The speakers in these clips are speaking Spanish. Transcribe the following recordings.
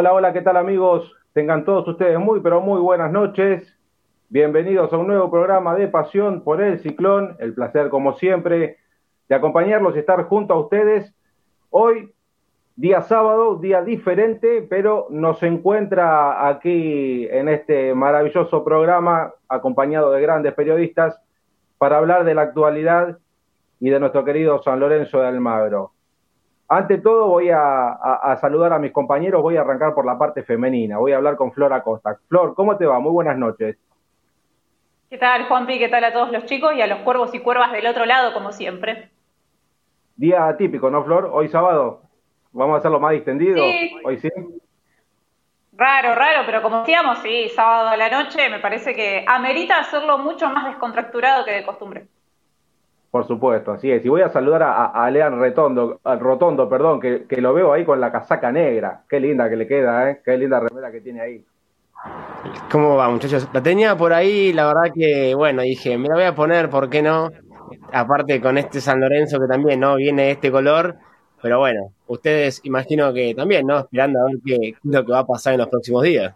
Hola, hola, ¿qué tal amigos? Tengan todos ustedes muy, pero muy buenas noches. Bienvenidos a un nuevo programa de Pasión por el Ciclón. El placer, como siempre, de acompañarlos y estar junto a ustedes. Hoy, día sábado, día diferente, pero nos encuentra aquí en este maravilloso programa, acompañado de grandes periodistas, para hablar de la actualidad y de nuestro querido San Lorenzo de Almagro. Ante todo voy a, saludar a mis compañeros, voy a arrancar por la parte femenina, voy a hablar con Flor Acosta. Flor, ¿cómo te va? Muy buenas noches. ¿Qué tal, Juanpi? ¿Qué tal a todos los chicos y a los cuervos y cuervas del otro lado, como siempre? Día típico, ¿no, Flor? Hoy sábado. Vamos a hacerlo más distendido. Sí. Hoy sí. Raro, raro, pero como decíamos, sí, sábado a la noche me parece que amerita hacerlo mucho más descontracturado que de costumbre. Por supuesto, así es. Y voy a saludar a, a Lean Retondo, Rotondo, perdón, que, que, lo veo ahí con la casaca negra. Qué linda que le queda, ¿eh? Qué linda remera que tiene ahí. ¿Cómo va, muchachos? La tenía por ahí, la verdad que, bueno, dije, me la voy a poner, ¿por qué no? Aparte con este San Lorenzo que también, ¿no? Viene este color. Pero bueno, ustedes imagino que también, ¿no? Esperando a ver qué, qué es lo que va a pasar en los próximos días.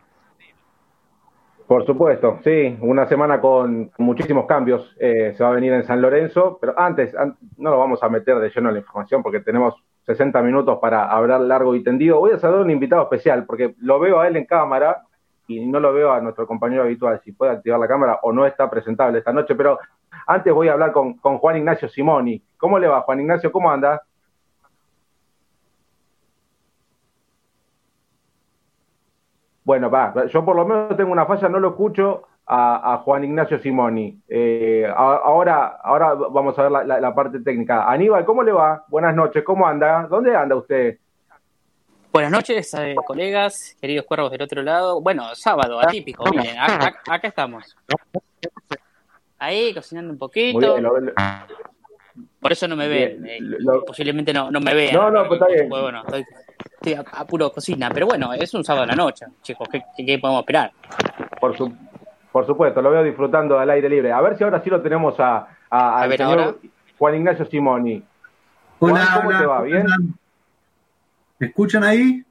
Por supuesto, sí, una semana con muchísimos cambios eh, se va a venir en San Lorenzo, pero antes, no lo vamos a meter de lleno en la información porque tenemos 60 minutos para hablar largo y tendido. Voy a saludar a un invitado especial porque lo veo a él en cámara y no lo veo a nuestro compañero habitual, si puede activar la cámara o no está presentable esta noche, pero antes voy a hablar con, con Juan Ignacio Simoni. ¿Cómo le va, Juan Ignacio? ¿Cómo anda? Bueno, va, yo por lo menos tengo una falla, no lo escucho a, a Juan Ignacio Simoni. Eh, ahora, ahora vamos a ver la, la, la, parte técnica. Aníbal, ¿cómo le va? Buenas noches, ¿cómo anda? ¿Dónde anda usted? Buenas noches, eh, colegas, queridos cuervos del otro lado. Bueno, sábado, atípico, miren, acá, acá estamos. Ahí, cocinando un poquito. Muy bien, lo, por eso no me ven. Eh, lo, posiblemente no, no me vean. No, no, pues está bien. Pues, bueno, estoy, estoy a, a, puro cocina. Pero bueno, es un sábado a la noche, chicos. ¿Qué, qué podemos esperar? Por, su, por supuesto, lo veo disfrutando al aire libre. A ver si ahora sí lo tenemos a, a, a ver, señor ahora. Juan Ignacio Simoni. Hola, ¿cómo hola, te va? ¿Bien? ¿Me escuchan ahí?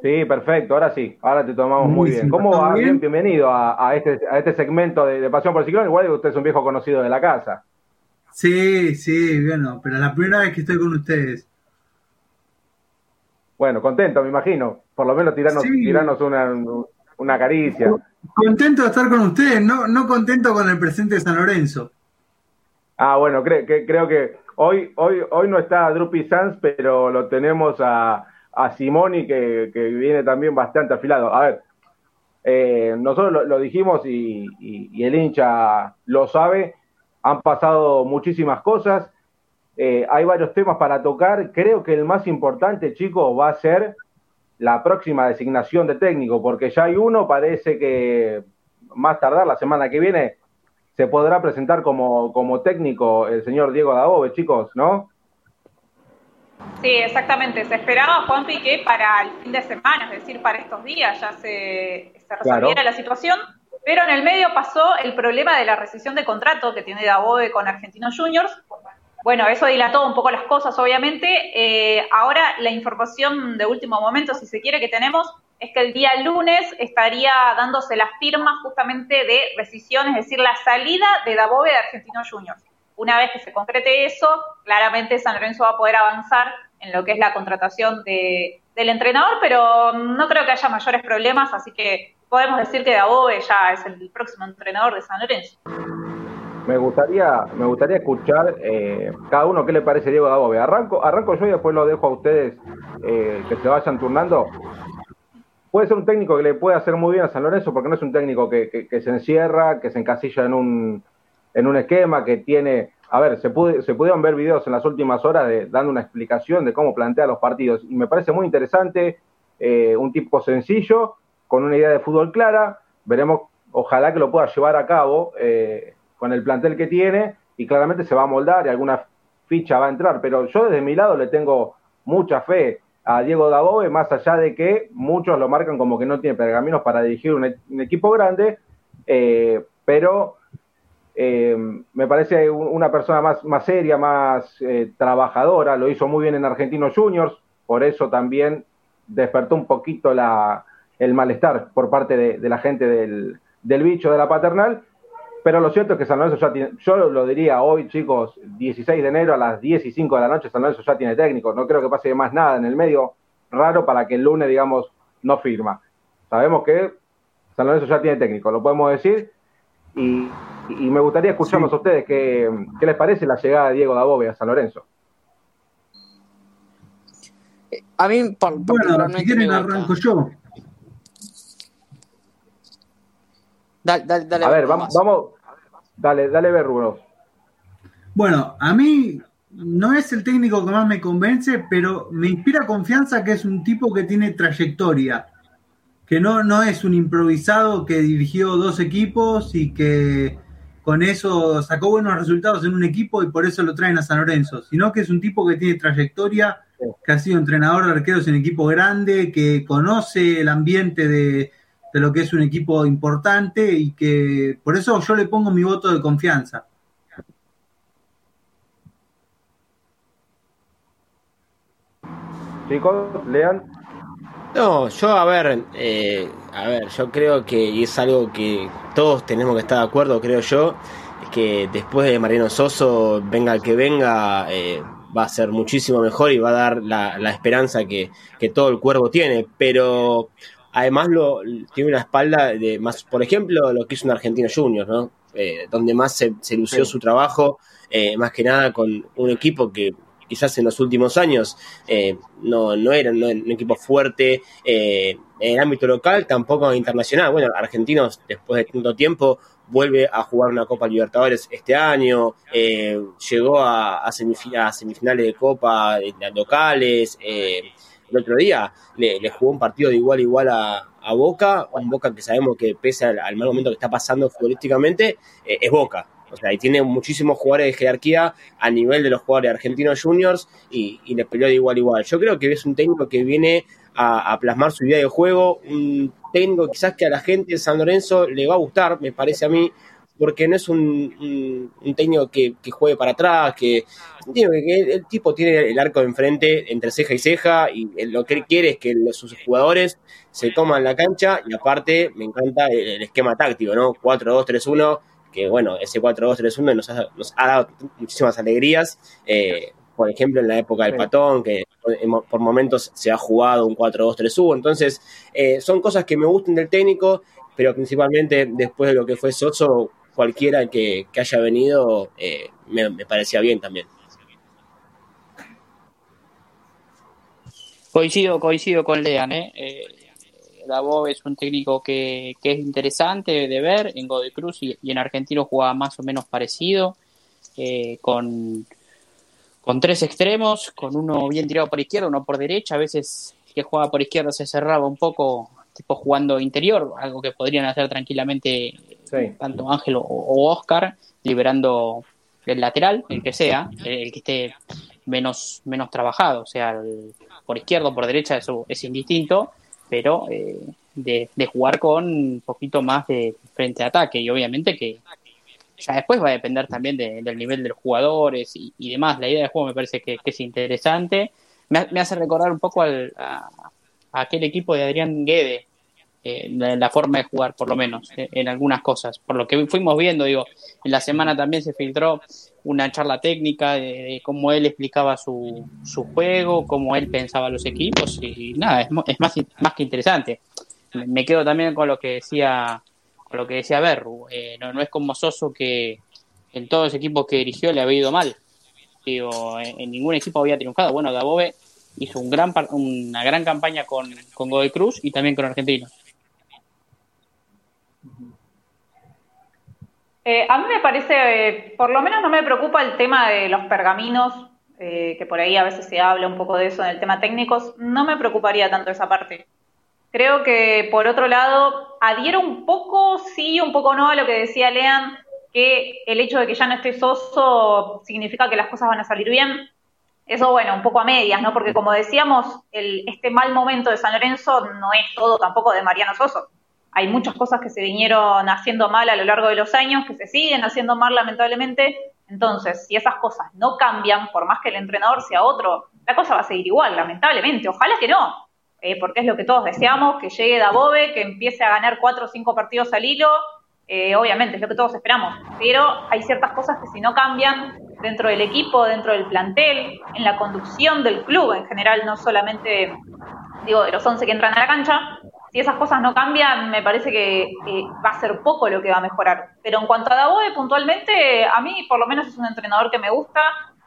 Sí, perfecto, ahora sí, ahora te tomamos muy bien. ¿Cómo ¿todo va? bien? Bien, bienvenido a, a este, a este segmento de, de Pasión por el Ciclón. Igual que usted es un viejo conocido de la casa. Sí, sí, bueno, pero la primera vez que estoy con ustedes. Bueno, contento, me imagino. Por lo menos tirarnos, Sí. tirarnos una, una caricia. Contento de estar con ustedes, no, no contento con el presente de San Lorenzo. Ah, bueno, cre- que- creo que hoy, hoy, hoy no está Drupi Sanz, pero lo tenemos a, a Simoni que, que viene también bastante afilado. A ver, eh, nosotros lo, lo dijimos y, y- y el hincha lo sabe, han pasado muchísimas cosas, eh, hay varios temas para tocar, creo que el más importante, chicos, va a ser la próxima designación de técnico, porque ya hay uno, parece que más tardar la semana que viene se podrá presentar como, como técnico el señor Diego Dabove, chicos, ¿no? Sí, exactamente. Se esperaba, Juanpi, que para el fin de semana, es decir, para estos días, ya se, se resolviera Claro. la situación. Pero en el medio pasó el problema de la rescisión de contrato que tiene Dabove con Argentinos Juniors. Bueno, eso dilató un poco las cosas, obviamente. Eh, ahora la información de último momento, si se quiere, que tenemos es que el día lunes estaría dándose las firmas justamente de rescisión, es decir, la salida de Dabove de Argentinos Juniors. Una vez que se concrete eso, claramente San Lorenzo va a poder avanzar en lo que es la contratación de, del entrenador, pero no creo que haya mayores problemas, así que podemos decir que Dabove ya es el próximo entrenador de San Lorenzo. Me gustaría, me gustaría escuchar eh, cada uno qué le parece Diego Dabove. Arranco, arranco yo y después lo dejo a ustedes eh, que se vayan turnando. Puede ser un técnico que le puede hacer muy bien a San Lorenzo porque no es un técnico que, que, que se encierra, que se encasilla en un, en un esquema, que tiene... A ver, se, pude, se pudieron ver videos en las últimas horas de, dando una explicación de cómo plantea los partidos y me parece muy interesante, eh, un tipo sencillo, con una idea de fútbol clara, veremos, ojalá que lo pueda llevar a cabo eh, con el plantel que tiene y claramente se va a moldar y alguna ficha va a entrar, pero yo desde mi lado le tengo mucha fe a Diego Dabove, más allá de que muchos lo marcan como que no tiene pergaminos para dirigir un, e equipo grande, eh, pero eh, me parece una persona más, más seria, más trabajadora, lo hizo muy bien en Argentinos Juniors, por eso también despertó un poquito la, el malestar por parte de, la gente del, del, bicho de la paternal. Pero lo cierto es que San Lorenzo ya tiene, yo lo diría hoy, chicos, 16 de enero a las 10 y 5 de la noche, San Lorenzo ya tiene técnico. No creo que pase más nada en el medio raro para que el lunes, digamos, no firma. Sabemos que San Lorenzo ya tiene técnico, lo podemos decir. Y, me gustaría escucharlos a ustedes qué, qué, les parece la llegada de Diego Dabove a San Lorenzo. A mí, bueno, si quieren arranco yo. Dale, dale, a ver, vamos, vamos, dale, dale ver, Rubén. Bueno, a mí no es el técnico que más me convence, pero me inspira confianza que es un tipo que tiene trayectoria, que no, no es un improvisado que dirigió dos equipos y que con eso sacó buenos resultados en un equipo y por eso lo traen a San Lorenzo, sino que es un tipo que tiene trayectoria, que ha sido entrenador de arqueros en equipo grande, que conoce el ambiente de, de lo que es un equipo importante y que por eso yo le pongo mi voto de confianza. Chicos, lean. No, yo a ver, eh, a ver, yo creo que es algo que todos tenemos que estar de acuerdo, creo yo, que después de Mariano Soso, venga el que venga, eh, va a ser muchísimo mejor y va a dar la, la esperanza que, que, todo el cuervo tiene, pero además lo, tiene una espalda de más, por ejemplo, lo que hizo un argentino junior, ¿no? Eh, donde más se, se lució su trabajo, eh, más que nada con un equipo que quizás en los últimos años eh, no, no era un equipo fuerte en el ámbito local, tampoco internacional. Bueno, Argentinos después de tanto tiempo vuelve a jugar una Copa Libertadores este año, llegó a, a, semifinales de Copa locales, el otro día le, jugó un partido de igual a igual a, Boca, un Boca que sabemos que pese al, mal momento que está pasando futbolísticamente, eh, es Boca. O sea, y tiene muchísimos jugadores de jerarquía a nivel de los jugadores argentinos juniors y, y les peleó de igual a igual. Yo creo que es un técnico que viene a, a, plasmar su idea de juego, un técnico quizás que a la gente de San Lorenzo le va a gustar, me parece a mí, porque no es un, técnico que, juegue para atrás, que, el, tipo tiene el arco de enfrente entre ceja y ceja y lo que él quiere es que sus jugadores se toman la cancha y aparte me encanta el, esquema táctico, ¿no? 4-2-3-1, que bueno, ese 4-2-3-1 nos ha, nos ha dado muchísimas alegrías. Eh, por ejemplo, en la época del patón, que por momentos se ha jugado un 4-2-3-1. Entonces, eh, son cosas que me gustan del técnico, pero principalmente después de lo que fue Soso, cualquiera que, haya venido eh, me, parecía bien también. Coincido, coincido con Lean, ¿eh? eh es un técnico que, es interesante de ver en Godoy Cruz y, en Argentino jugaba más o menos parecido, eh, con, con tres extremos, con uno bien tirado por izquierda, uno por derecha, a veces que jugaba por izquierda se cerraba un poco, tipo jugando interior, algo que podrían hacer tranquilamente tanto Ángel o, Oscar, liberando el lateral, el que sea, el que esté menos, menos trabajado, o sea, por izquierda o por derecha, eso es indistinto, pero eh, de, jugar con un poquito más de frente a ataque y obviamente que ya después va a depender también del nivel de los jugadores y, demás. La idea de juego me parece que, es interesante. Me, hace recordar un poco al, a, aquel equipo de Adrián Guede, eh, la forma de jugar, por lo menos, eh, en algunas cosas. Por lo que fuimos viendo, digo, en la semana también se filtró una charla técnica de, cómo él explicaba su, su, juego, cómo él pensaba los equipos, y nada, es, más, más que interesante. Me quedo también con lo que decía, con lo que decía Berru. Eh, no, no es como Soso que en todos los equipos que dirigió le había ido mal. Digo, en, ningún equipo había triunfado. Bueno, Dabove hizo un gran, una gran campaña con, con Godoy Cruz y también con Argentinos. Eh, a mí me parece, eh, por lo menos no me preocupa el tema de los pergaminos, eh, que por ahí a veces se habla un poco de eso en el tema técnicos, no me preocuparía tanto esa parte. Creo que por otro lado, adhiero un poco, sí, un poco no a lo que decía Lean, que el hecho de que ya no esté Soso significa que las cosas van a salir bien. Eso, bueno, un poco a medias, ¿no? Porque como decíamos, el, este mal momento de San Lorenzo no es todo tampoco de Mariano Soso hay muchas cosas que se vinieron haciendo mal a lo largo de los años, que se siguen haciendo mal lamentablemente. Entonces, si esas cosas no cambian, por más que el entrenador sea otro, la cosa va a seguir igual, lamentablemente. Ojalá que no. eh, porque es lo que todos deseamos, que llegue Dabove, que empiece a ganar cuatro o cinco partidos al hilo, eh, obviamente es lo que todos esperamos, pero hay ciertas cosas que si no cambian dentro del equipo, dentro del plantel, en la conducción del club en general, no solamente digo de los 11 que entran a la cancha, si esas cosas no cambian, me parece que va a ser poco lo que va a mejorar. Pero en cuanto a Dabove, puntualmente, a mí por lo menos es un entrenador que me gusta,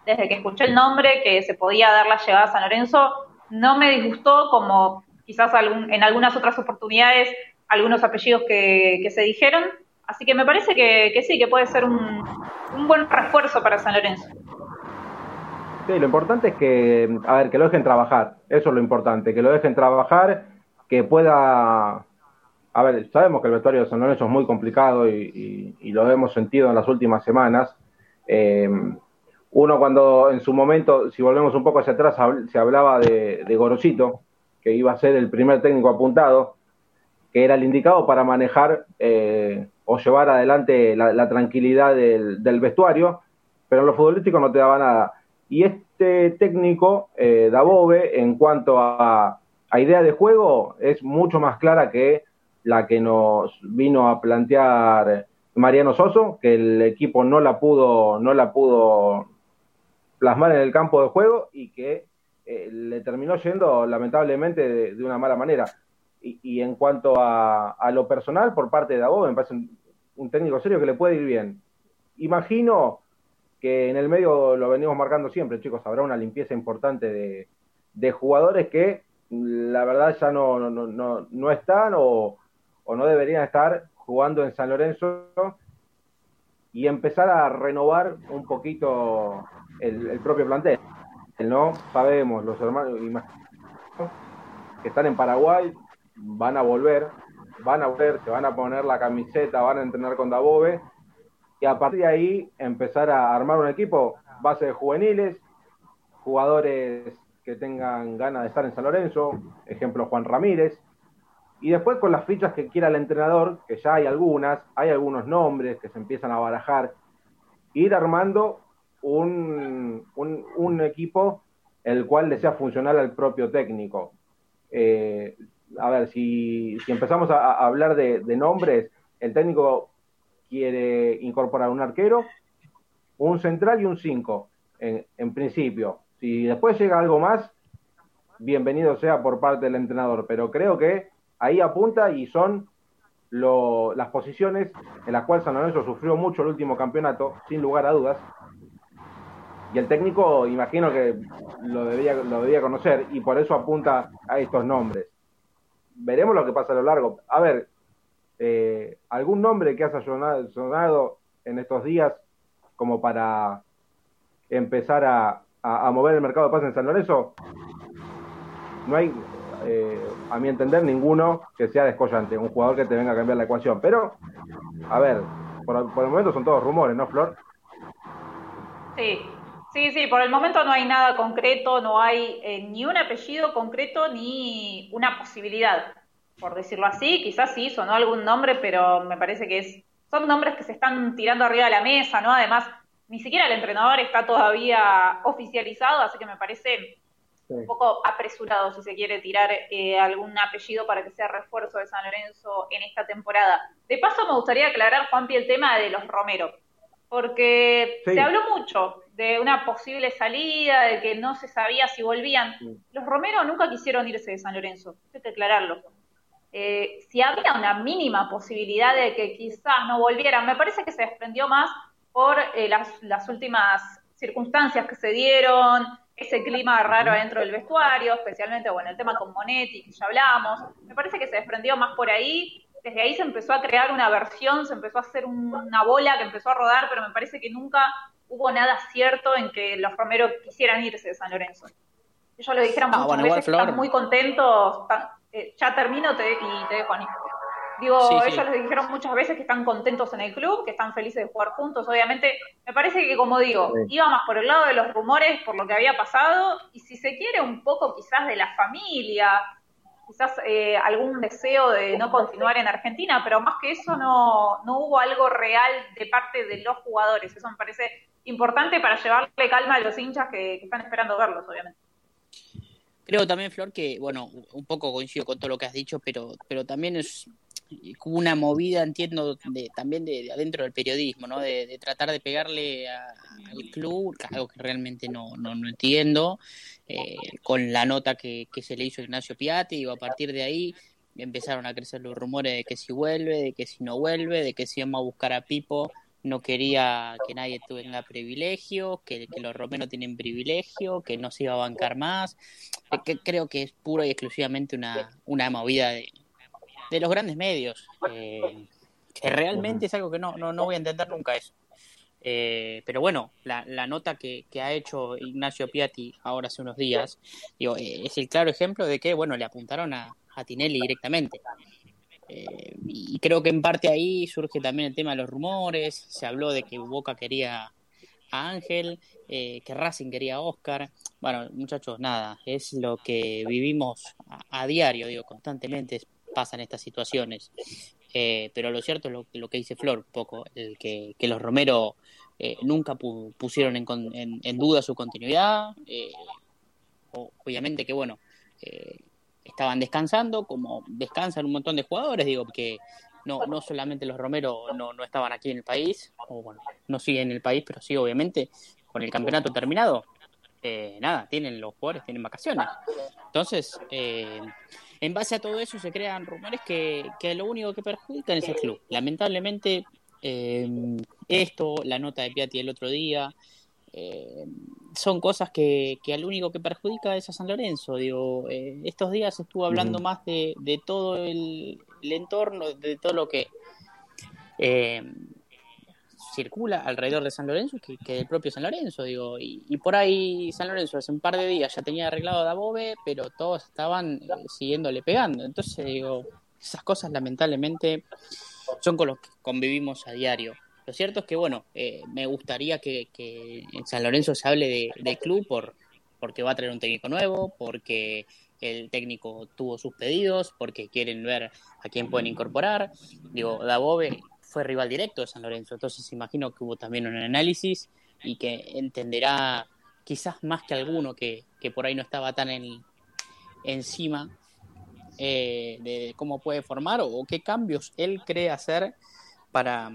desde que escuché el nombre, que se podía dar la llegada a San Lorenzo, no me disgustó como quizás en algunas otras oportunidades algunos apellidos que, se dijeron. Así que me parece que, sí, que puede ser un, buen refuerzo para San Lorenzo. Sí, lo importante es que, a ver, que lo dejen trabajar. Eso es lo importante, que lo dejen trabajar, que pueda... A ver, sabemos que el vestuario de San Lorenzo es muy complicado y, lo hemos sentido en las últimas semanas. Eh, uno cuando en su momento, si volvemos un poco hacia atrás, se hablaba de, Gorosito, que iba a ser el primer técnico apuntado, que era el indicado para manejar eh, o llevar adelante la, tranquilidad del, vestuario, pero en lo futbolístico no te daba nada. Y este técnico, eh, Dabove, en cuanto a, a idea de juego, es mucho más clara que la que nos vino a plantear Mariano Soso, que el equipo no la pudo, no la pudo plasmar en el campo de juego y que eh, le terminó yendo lamentablemente de, una mala manera. Y, en cuanto a, lo personal, por parte de Abo, me parece un, técnico serio que le puede ir bien. Imagino que en el medio lo venimos marcando siempre, chicos, habrá una limpieza importante de, jugadores que la verdad ya no, no, no, están o, o no deberían estar jugando en San Lorenzo y empezar a renovar un poquito el, propio plantel. No sabemos, los hermanos que están en Paraguay van a volver, van a volver, se van a poner la camiseta, van a entrenar con Dabove y a partir de ahí empezar a armar un equipo, base de juveniles, jugadores que tengan ganas de estar en San Lorenzo, ejemplo Juan Ramírez, y después con las fichas que quiera el entrenador, que ya hay algunas, hay algunos nombres que se empiezan a barajar, ir armando un, un, equipo el cual le sea funcional al propio técnico. Eh, a ver, si, empezamos a, hablar de, nombres, el técnico quiere incorporar un arquero, un central y un 5, en, en principio. Si después llega algo más, bienvenido sea por parte del entrenador, pero creo que ahí apunta y son las posiciones en las cuales San Lorenzo sufrió mucho el último campeonato, sin lugar a dudas. Y el técnico, imagino que lo debía, lo debía conocer y por eso apunta a estos nombres. Veremos lo que pasa a lo largo. A ver, eh, ¿algún nombre que haya sonado, en estos días como para empezar a, a, mover el mercado de pases en San Lorenzo? No hay, eh, a mi entender, ninguno que sea descollante, un jugador que te venga a cambiar la ecuación. Pero, a ver, por, el momento son todos rumores, ¿no, Flor? Sí, sí, sí, por el momento no hay nada concreto, no hay eh, ni un apellido concreto ni una posibilidad, por decirlo así. Quizás sí sonó algún nombre, pero me parece que es son nombres que se están tirando arriba de la mesa, ¿no? Además, ni siquiera el entrenador está todavía oficializado, así que me parece un poco apresurado, si se quiere tirar eh, algún apellido para que sea refuerzo de San Lorenzo en esta temporada. De paso, me gustaría aclarar, Juanpi, el tema de los Romero, porque se habló mucho de una posible salida, de que no se sabía si volvían. Los Romero nunca quisieron irse de San Lorenzo, hay que aclararlo. Eh, si había una mínima posibilidad de que quizás no volvieran, me parece que se desprendió más por eh, las, las últimas circunstancias que se dieron, ese clima raro adentro del vestuario, especialmente, bueno, el tema con Monetti, que ya hablamos, me parece que se desprendió más por ahí, desde ahí se empezó a crear una versión, se empezó a hacer una bola que empezó a rodar, pero me parece que nunca hubo nada cierto en que los Romero quisieran irse de San Lorenzo. Ellos lo dijeron ah, muchas veces, están muy contentos, eh, ya termino te, y te dejo, a Digo, ellos les dijeron muchas veces que están contentos en el club, que están felices de jugar juntos. Obviamente, me parece que, como digo, iba más por el lado de los rumores, por lo que había pasado, y si se quiere, un poco quizás de la familia, quizás eh, algún deseo de no continuar en Argentina, pero más que eso, no, no hubo algo real de parte de los jugadores. Eso me parece importante para llevarle calma a los hinchas que están esperando verlos, obviamente. Creo también, Flor, que, bueno, un poco coincido con todo lo que has dicho, pero, pero también es una movida, entiendo, de, también de, adentro del periodismo, ¿no? De, tratar de pegarle al club, algo que realmente no, no, no entiendo, eh, con la nota que, se le hizo a Ignacio Piatti, y a partir de ahí empezaron a crecer los rumores de que si vuelve, de que si no vuelve, de que si vamos a buscar a Pipo, no quería que nadie tenga privilegio, que, los romeros tienen privilegio, que no se iba a bancar más. Que creo que es puro y exclusivamente una, una movida de, de los grandes medios, eh, que realmente es algo que no, no, no voy a entender nunca eso. Eh, pero bueno, la, la nota que, que, ha hecho Ignacio Piatti ahora hace unos días digo, eh, es el claro ejemplo de que bueno le apuntaron a, a Tinelli directamente. Eh, y creo que en parte ahí surge también el tema de los rumores. Se habló de que Boca quería a Ángel, eh, que Racing quería a Oscar. Bueno, muchachos, nada, es lo que vivimos a, a diario, digo, constantemente pasan estas situaciones. Eh, pero lo cierto es lo, lo, que dice Flor, poco, el que, que los Romero eh, nunca pu pusieron en, en, en, duda su continuidad. Eh, obviamente que, bueno, estaban descansando, como descansan un montón de jugadores, digo, que no, no solamente los Romero no, no estaban aquí en el país, o bueno, no siguen en el país, pero sí, obviamente, con el campeonato terminado, nada, tienen los jugadores, tienen vacaciones. Entonces, en base a todo eso se crean rumores que, que lo único que perjudican es el club. Lamentablemente, eh, esto, la nota de Piatti el otro día, eh, son cosas que, que, al único que perjudica es a San Lorenzo. Digo, eh, estos días estuvo hablando más de, de todo el, el, entorno, de todo lo que eh, circula alrededor de San Lorenzo que, del propio San Lorenzo. Digo, y, por ahí San Lorenzo hace un par de días ya tenía arreglado a Dabove, pero todos estaban eh, siguiéndole pegando. Entonces, digo, esas cosas lamentablemente son con los que convivimos a diario. Lo cierto es que, bueno, eh, me gustaría que, en San Lorenzo se hable de, club por, porque va a traer un técnico nuevo, porque el técnico tuvo sus pedidos, porque quieren ver a quién pueden incorporar. Digo, Dabove fue rival directo de San Lorenzo, entonces imagino que hubo también un análisis y que entenderá quizás más que alguno que, que por ahí no estaba tan en, encima eh, de cómo puede formar o, o qué cambios él cree hacer para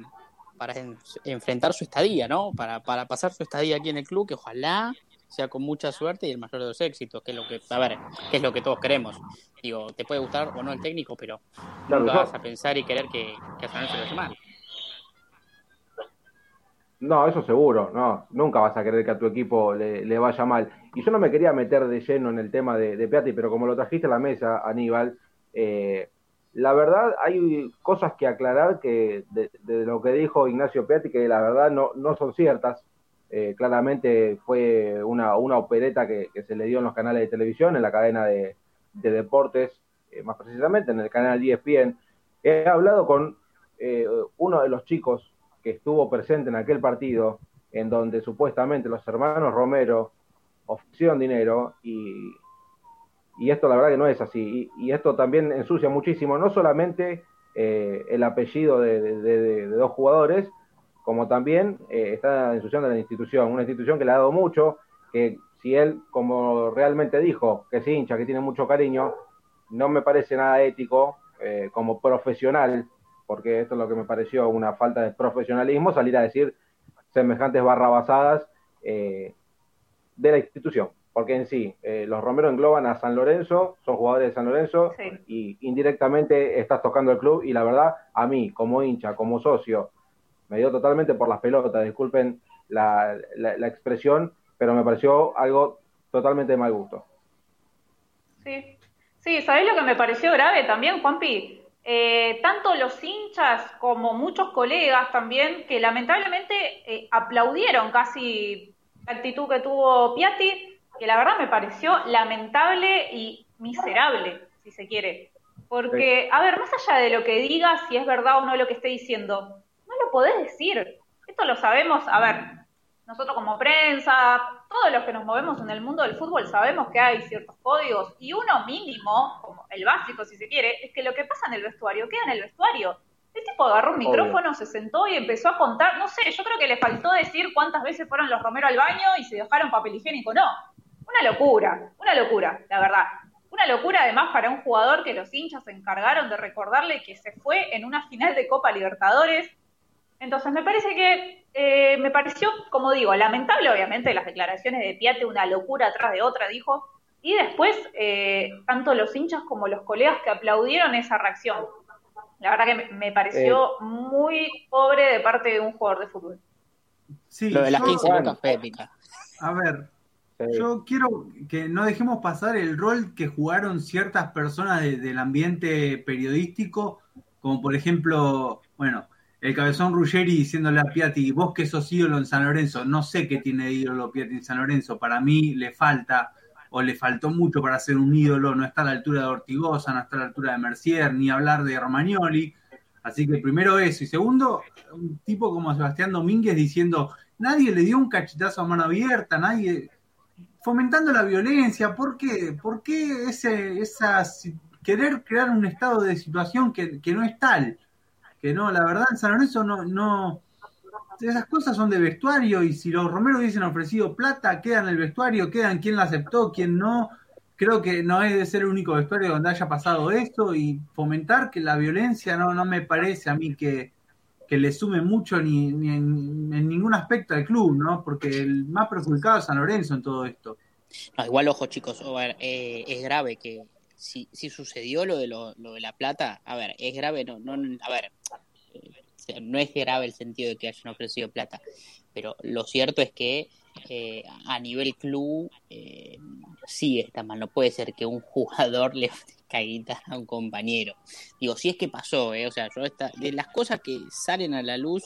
para en, enfrentar su estadía, ¿no? Para, para pasar su estadía aquí en el club, que ojalá sea con mucha suerte y el mayor de los éxitos, que es lo que, a ver, que es lo que todos queremos. Digo, te puede gustar o no el técnico, pero claro, nunca vas a pensar y querer que, que a San se lo hace mal. No, eso seguro, no, nunca vas a querer que a tu equipo le, vaya mal. Y yo no me quería meter de lleno en el tema de, de pero como lo trajiste a la mesa, Aníbal, eh, la verdad hay cosas que aclarar que de, de, lo que dijo Ignacio Piatti que la verdad no, no son ciertas. Eh, claramente fue una, una opereta que, se le dio en los canales de televisión, en la cadena de, de deportes, eh, más precisamente en el canal ESPN. He hablado con eh, uno de los chicos que estuvo presente en aquel partido, en donde supuestamente los hermanos Romero ofrecieron dinero y, y esto la verdad que no es así. Y, esto también ensucia muchísimo, no solamente eh, el apellido de, dos jugadores, como también eh, está ensuciando la institución, una institución que le ha dado mucho, que si él, como realmente dijo, que es hincha, que tiene mucho cariño, no me parece nada ético eh, como profesional, porque esto es lo que me pareció una falta de profesionalismo, salir a decir semejantes barrabasadas eh, de la institución porque en sí, eh, los Romero engloban a San Lorenzo, son jugadores de San Lorenzo, sí. y indirectamente estás tocando el club, y la verdad, a mí, como hincha, como socio, me dio totalmente por las pelotas, disculpen la, la, la expresión, pero me pareció algo totalmente de mal gusto. Sí, sí, ¿sabés lo que me pareció grave también, Juanpi? Eh, tanto los hinchas como muchos colegas también, que lamentablemente eh, aplaudieron casi la actitud que tuvo Piatti, que la verdad me pareció lamentable y miserable, si se quiere. Porque, a ver, más allá de lo que digas, si es verdad o no lo que esté diciendo, no lo podés decir. Esto lo sabemos, a ver, nosotros como prensa, todos los que nos movemos en el mundo del fútbol sabemos que hay ciertos códigos y uno mínimo, como el básico si se quiere, es que lo que pasa en el vestuario queda en el vestuario. El tipo agarró un micrófono, Obvio. se sentó y empezó a contar, no sé, yo creo que le faltó decir cuántas veces fueron los Romero al baño y se dejaron papel higiénico, no una locura, una locura, la verdad. Una locura además para un jugador que los hinchas se encargaron de recordarle que se fue en una final de Copa Libertadores. Entonces me parece que, eh, me pareció, como digo, lamentable obviamente las declaraciones de Piate, una locura atrás de otra, dijo, y después eh, tanto los hinchas como los colegas que aplaudieron esa reacción. La verdad que me pareció eh. muy pobre de parte de un jugador de fútbol. Sí, Lo de las 15 lucas A ver, yo quiero que no dejemos pasar el rol que jugaron ciertas personas del ambiente periodístico, como por ejemplo, bueno, el cabezón Ruggeri diciéndole a Piatti, vos que sos ídolo en San Lorenzo, no sé qué tiene de ídolo Piatti en San Lorenzo, para mí le falta o le faltó mucho para ser un ídolo, no está a la altura de Ortigosa, no está a la altura de Mercier, ni hablar de Romagnoli. Así que primero eso. Y segundo, un tipo como Sebastián Domínguez diciendo, nadie le dio un cachetazo a mano abierta, nadie fomentando la violencia, ¿por qué? ¿Por qué ese, esa, querer crear un estado de situación que, que no es tal? Que no, la verdad San Lorenzo no, no, esas cosas son de vestuario y si los Romero hubiesen ofrecido plata, quedan en el vestuario, quedan quién la aceptó, quién no. Creo que no es de ser el único vestuario donde haya pasado esto y fomentar que la violencia no, no me parece a mí que, le sume mucho ni, en, ningún aspecto al club, ¿no? Porque el más perjudicado es San Lorenzo en todo esto. Igual, ojo, chicos, eh, es grave que si, si sucedió lo de, lo, de la plata, a ver, es grave, no, no, a ver, no es grave el sentido de que hayan ofrecido plata, pero lo cierto es que eh, a nivel club eh, sí está mal. No puede ser que un jugador le caiga a un compañero. Digo, si es que pasó, eh, o sea, yo de las cosas que salen a la luz,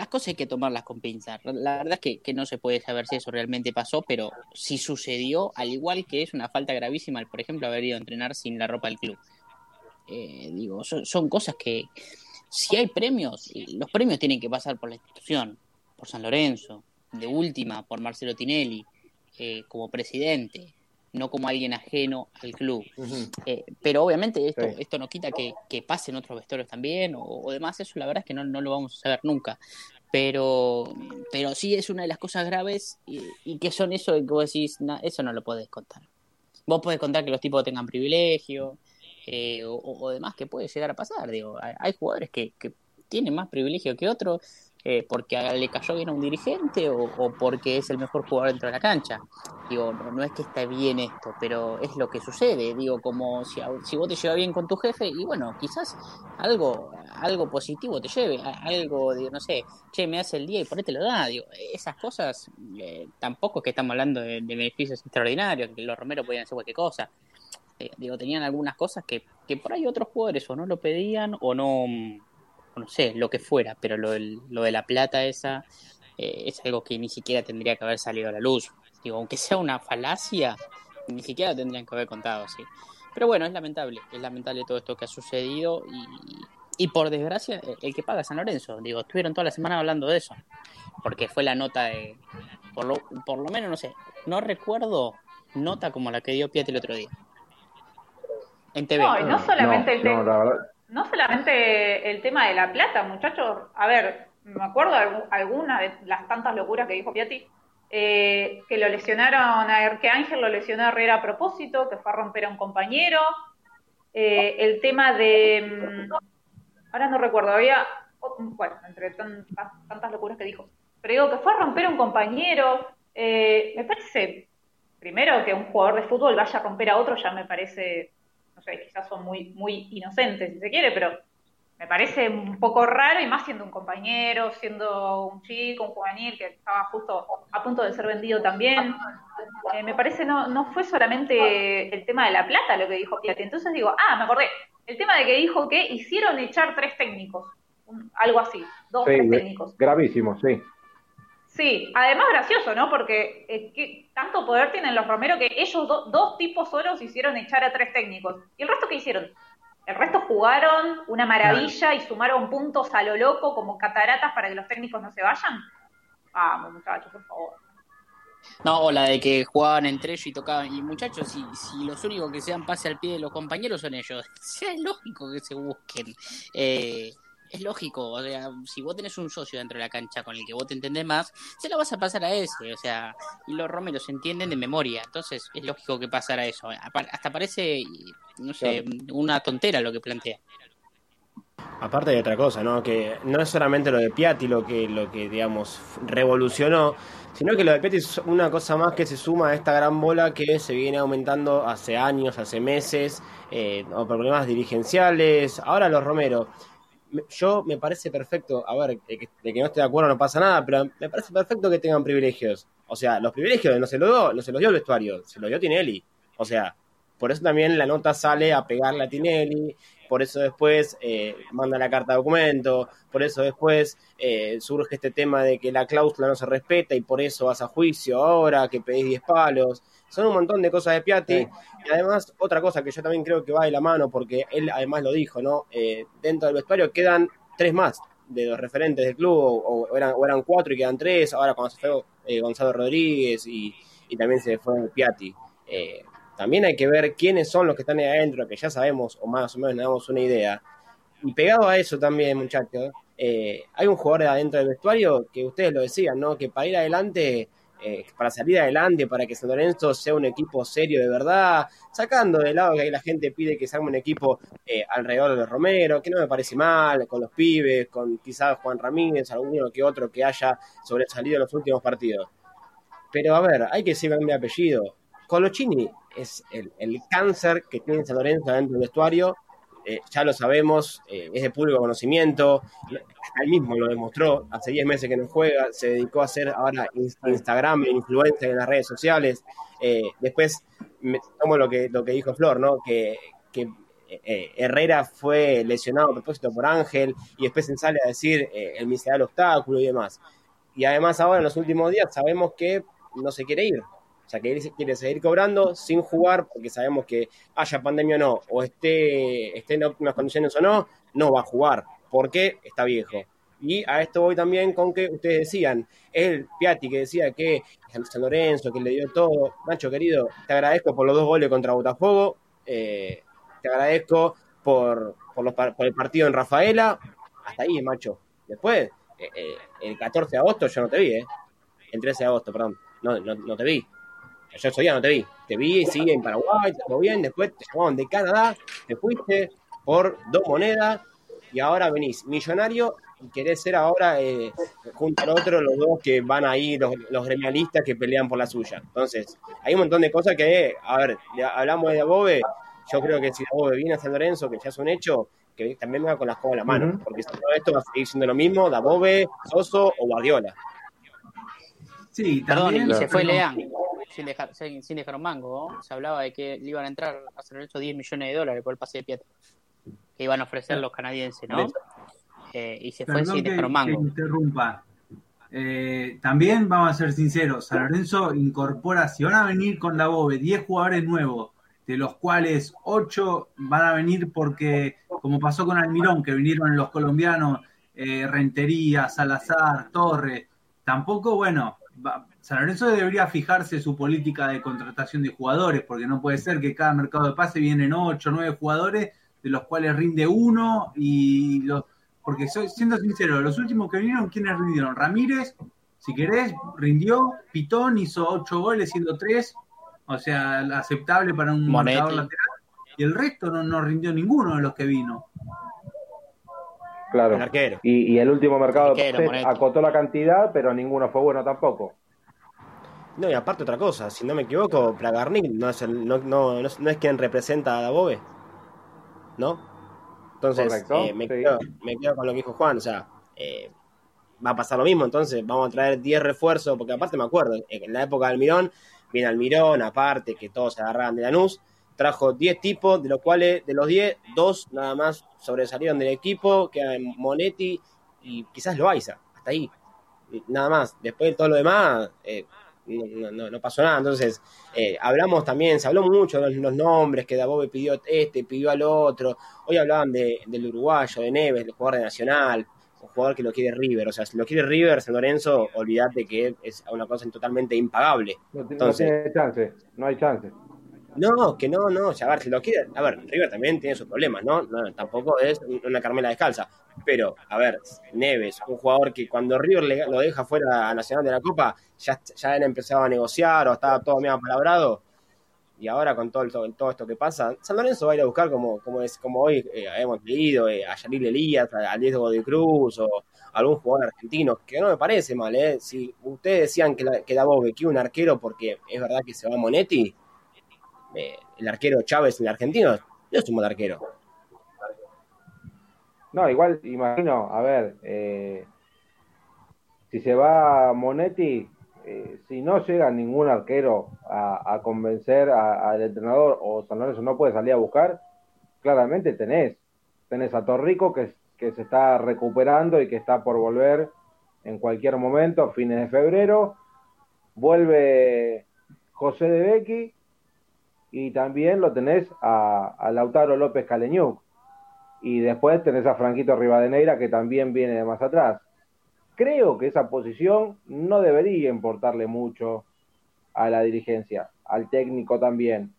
las cosas hay que tomarlas con pinzas. La verdad es que, que, no se puede saber si eso realmente pasó, pero si sucedió, al igual que es una falta gravísima, por ejemplo, haber ido a entrenar sin la ropa del club. Eh, digo, son cosas que, si hay premios, los premios tienen que pasar por la institución, por San Lorenzo, de última, por Marcelo Tinelli, eh, como presidente, no como alguien ajeno al club. Eh, pero obviamente esto, esto no quita que, que pasen otros vestuarios también o, demás, eso la verdad es que no, no lo vamos a saber nunca. Pero, pero sí es una de las cosas graves y, que son eso de que vos decís, eso no lo podés contar. Vos podés contar que los tipos tengan privilegio, eh, o, demás que puede llegar a pasar. Digo, hay, jugadores que, que, tienen más privilegio que otros eh, porque le cayó bien a un dirigente o, porque es el mejor jugador dentro de la cancha. Digo, no, es que esté bien esto, pero es lo que sucede. Digo, como si, si vos te llevas bien con tu jefe y bueno, quizás algo algo positivo te lleve, algo, digo, no sé, che, me hace el día y por ahí te lo da. Digo, esas cosas eh, tampoco es que estamos hablando de, beneficios extraordinarios, que los romeros podían hacer cualquier cosa eh, digo, tenían algunas cosas que, que por ahí otros jugadores o no lo pedían o no, no sé, lo que fuera, pero lo, lo de la plata esa eh, es algo que ni siquiera tendría que haber salido a la luz. Digo, aunque sea una falacia, ni siquiera tendrían que haber contado así. Pero bueno, es lamentable, es lamentable todo esto que ha sucedido y, y por desgracia, el que paga es San Lorenzo. Digo, estuvieron toda la semana hablando de eso, porque fue la nota de, por lo, por lo menos, no sé, no recuerdo nota como la que dio Piat el otro día. No, y no solamente el no, solamente el tema de la plata, muchachos. A ver, me acuerdo de alguna de las tantas locuras que dijo Piatti, eh, que lo lesionaron a que Ángel lo lesionó a Herrera a propósito, que fue a romper a un compañero. Eh, el tema de. Mm, ahora no recuerdo, había. Bueno, entre tantas, tantas locuras que dijo. Pero digo que fue a romper a un compañero. Eh, me parece. Primero, que un jugador de fútbol vaya a romper a otro ya me parece no sé, quizás son muy, muy inocentes, si se quiere, pero me parece un poco raro, y más siendo un compañero, siendo un chico, un juvenil que estaba justo a punto de ser vendido también. Eh, me parece no, no fue solamente el tema de la plata lo que dijo Piatti. Entonces digo, ah, me acordé, el tema de que dijo que hicieron echar tres técnicos, algo así, dos tres técnicos. Gravísimo, sí. Sí, además gracioso, ¿no? Porque eh, ¿qué, tanto poder tienen los Romero que ellos dos tipos solos hicieron echar a tres técnicos. ¿Y el resto qué hicieron? El resto jugaron una maravilla y sumaron puntos a lo loco como cataratas para que los técnicos no se vayan. Vamos, muchachos, por favor. No, o la de que jugaban entre ellos y tocaban. Y muchachos, si, si los únicos que se dan pase al pie de los compañeros son ellos, sea lógico que se busquen. Eh, es lógico, o sea, si vos tenés un socio dentro de la cancha con el que vos te entendés más, se lo vas a pasar a ese, o sea, y los Romeros se entienden de memoria, entonces es lógico que pasara eso. Hasta parece, no sé, una tontera lo que plantea. Aparte de otra cosa, ¿no? Que no es solamente lo de Piatti lo que, lo que digamos, revolucionó, sino que lo de Piatti es una cosa más que se suma a esta gran bola que se viene aumentando hace años, hace meses, eh, o problemas dirigenciales. Ahora los Romero, yo me parece perfecto, a ver, de que, no esté de acuerdo no pasa nada, pero me parece perfecto que tengan privilegios. O sea, los privilegios no se los dio, no se los dio el vestuario, se los dio Tinelli. O sea, por eso también la nota sale a pegarle a Tinelli, por eso después eh, manda la carta de documento, por eso después eh, surge este tema de que la cláusula no se respeta y por eso vas a juicio ahora, que pedís 10 palos. Son un montón de cosas de Piatti. Y además, otra cosa que yo también creo que va de la mano, porque él además lo dijo, ¿no? Eh, dentro del vestuario quedan tres más de los referentes del club, o, eran, o eran cuatro y quedan tres, ahora cuando se fue Gonzalo Rodríguez y, y, también se fue Piatti. Eh, también hay que ver quiénes son los que están ahí adentro, que ya sabemos, o más o menos nos damos una idea. Y pegado a eso también, muchachos, eh, hay un jugador de adentro del vestuario que ustedes lo decían, ¿no? Que para ir adelante, eh, para salir adelante, para que San Lorenzo sea un equipo serio de verdad, sacando de lado que ahí la gente pide que se un equipo eh, alrededor de Romero, que no me parece mal, con los pibes, con quizás Juan Ramírez, alguno que otro que haya sobresalido en los últimos partidos. Pero a ver, hay que decir mi apellido. Colochini es el, cáncer que tiene San Lorenzo dentro del vestuario. Eh, ya lo sabemos, eh, es de público conocimiento, él mismo lo demostró, hace 10 meses que no juega, se dedicó a hacer ahora Instagram, influencer en las redes sociales. Eh, después tomo lo que, lo que dijo Flor, ¿no? que, Herrera fue lesionado a propósito por Ángel y después se sale a decir el miserable obstáculo y demás. Y además ahora en los últimos días sabemos que no se quiere ir, o sea, que él quiere seguir cobrando sin jugar, porque sabemos que haya pandemia o no, o esté, esté en óptimas condiciones o no, no va a jugar, porque está viejo. Y a esto voy también con que ustedes decían, el Piatti que decía que San Lorenzo, que le dio todo. Nacho, querido, te agradezco por los dos goles contra Botafogo, eh, te agradezco por, por, el partido en Rafaela, hasta ahí, macho. Después, eh, eh, el 14 de agosto yo no te vi, ¿eh? El 13 de agosto, perdón, no, no, no te vi. Yo eso ya no te vi. Te vi, sí, en Paraguay, todo bien. Después te llamaban de Canadá, te fuiste por dos monedas y ahora venís millonario y querés ser ahora, eh, junto al otro, los dos que van ahí, los, los, gremialistas que pelean por la suya. Entonces, hay un montón de cosas que, a ver, hablamos de Abobe, yo creo que si Abobe viene a San Lorenzo, que ya es un hecho, que también venga con las cosas en la mano, porque si todo esto va a seguir siendo lo mismo, Dabove, Soso o Guardiola. Sí, también. Perdón, y se fue Leán sin dejar, sin, dejar un mango. Se hablaba de que le iban a entrar a hacer eso 10 millones de dólares por el pase de Pietro que iban a ofrecer los canadienses, ¿no? Eh, y se fue sin dejar un mango. interrumpa. Eh, también vamos a ser sinceros, San Lorenzo incorpora, si van a venir con la BOBE 10 jugadores nuevos, de los cuales 8 van a venir porque, como pasó con Almirón, que vinieron los colombianos, eh, Rentería, Salazar, Torre, tampoco, bueno, San Lorenzo debería fijarse su política de contratación de jugadores, porque no puede ser que cada mercado de pase vienen 8 o 9 jugadores, de los cuales rinde uno, y los, porque soy, siendo sincero, los últimos que vinieron, ¿quiénes rindieron? Ramírez, si querés, rindió, Pitón hizo 8 goles siendo 3, o sea, aceptable para un marcador lateral, y el resto no, no rindió ninguno de los que vino. Claro. Y, el último mercado acotó la cantidad, pero ninguno fue bueno tampoco. No, y aparte otra cosa, si no me equivoco, Plagarnil no es, no, no, no, es quien representa a Dabove, ¿no? Entonces, eh, me, quedo, me, quedo, con lo que dijo Juan, o sea, eh, va a pasar lo mismo, entonces vamos a traer 10 refuerzos, porque aparte me acuerdo, en la época del Mirón, viene Almirón, aparte que todos se agarraban de Lanús, trajo 10 tipos, de los cuales, de los 10, dos nada más sobresalieron del equipo, que eran Monetti y quizás Loaiza, hasta ahí, nada más. Después de todo lo demás, eh, no, no, pasó nada. Entonces, eh, hablamos también, se habló mucho de los, nombres, que Dabove pidió este, pidió al otro. Hoy hablaban de, del uruguayo, de Neves, del jugador de Nacional, un jugador que lo quiere River. O sea, si lo quiere River, San Lorenzo, olvídate que es una cosa totalmente impagable. No, Entonces, no tiene chance, no hay chance. No, que no, no, a ver, si lo quiere, a ver, River también tiene sus problemas, ¿no? no tampoco es una Carmela descalza, Pero, a ver, Neves, un jugador que cuando River lo deja fuera a Nacional de la Copa, ya, ya han empezado a negociar o estaba todo medio palabrado. Y ahora con todo, todo, esto que pasa, San Lorenzo va a ir a buscar, como, como, es, como hoy eh, hemos leído, eh, a Yaril Elías, a, Diego de Cruz o algún jugador argentino, que no me parece mal. ¿eh? Si ustedes decían que, la, que Dabove quiere un arquero porque es verdad que se va Monetti, eh, el arquero Chávez, el argentino, no es un arquero no, igual, imagino, a ver, eh, si se va Monetti, eh, si no llega ningún arquero a, convencer al entrenador o San Lorenzo no puede salir a buscar, claramente tenés, tenés a Torrico que, se está recuperando y que está por volver en cualquier momento, fines de febrero, vuelve José de Becky y también lo tenés a, a Lautaro López Caleñuc y después tenés a Franquito Rivadeneira que también viene de más atrás. Creo que esa posición no debería importarle mucho a la dirigencia, al técnico también.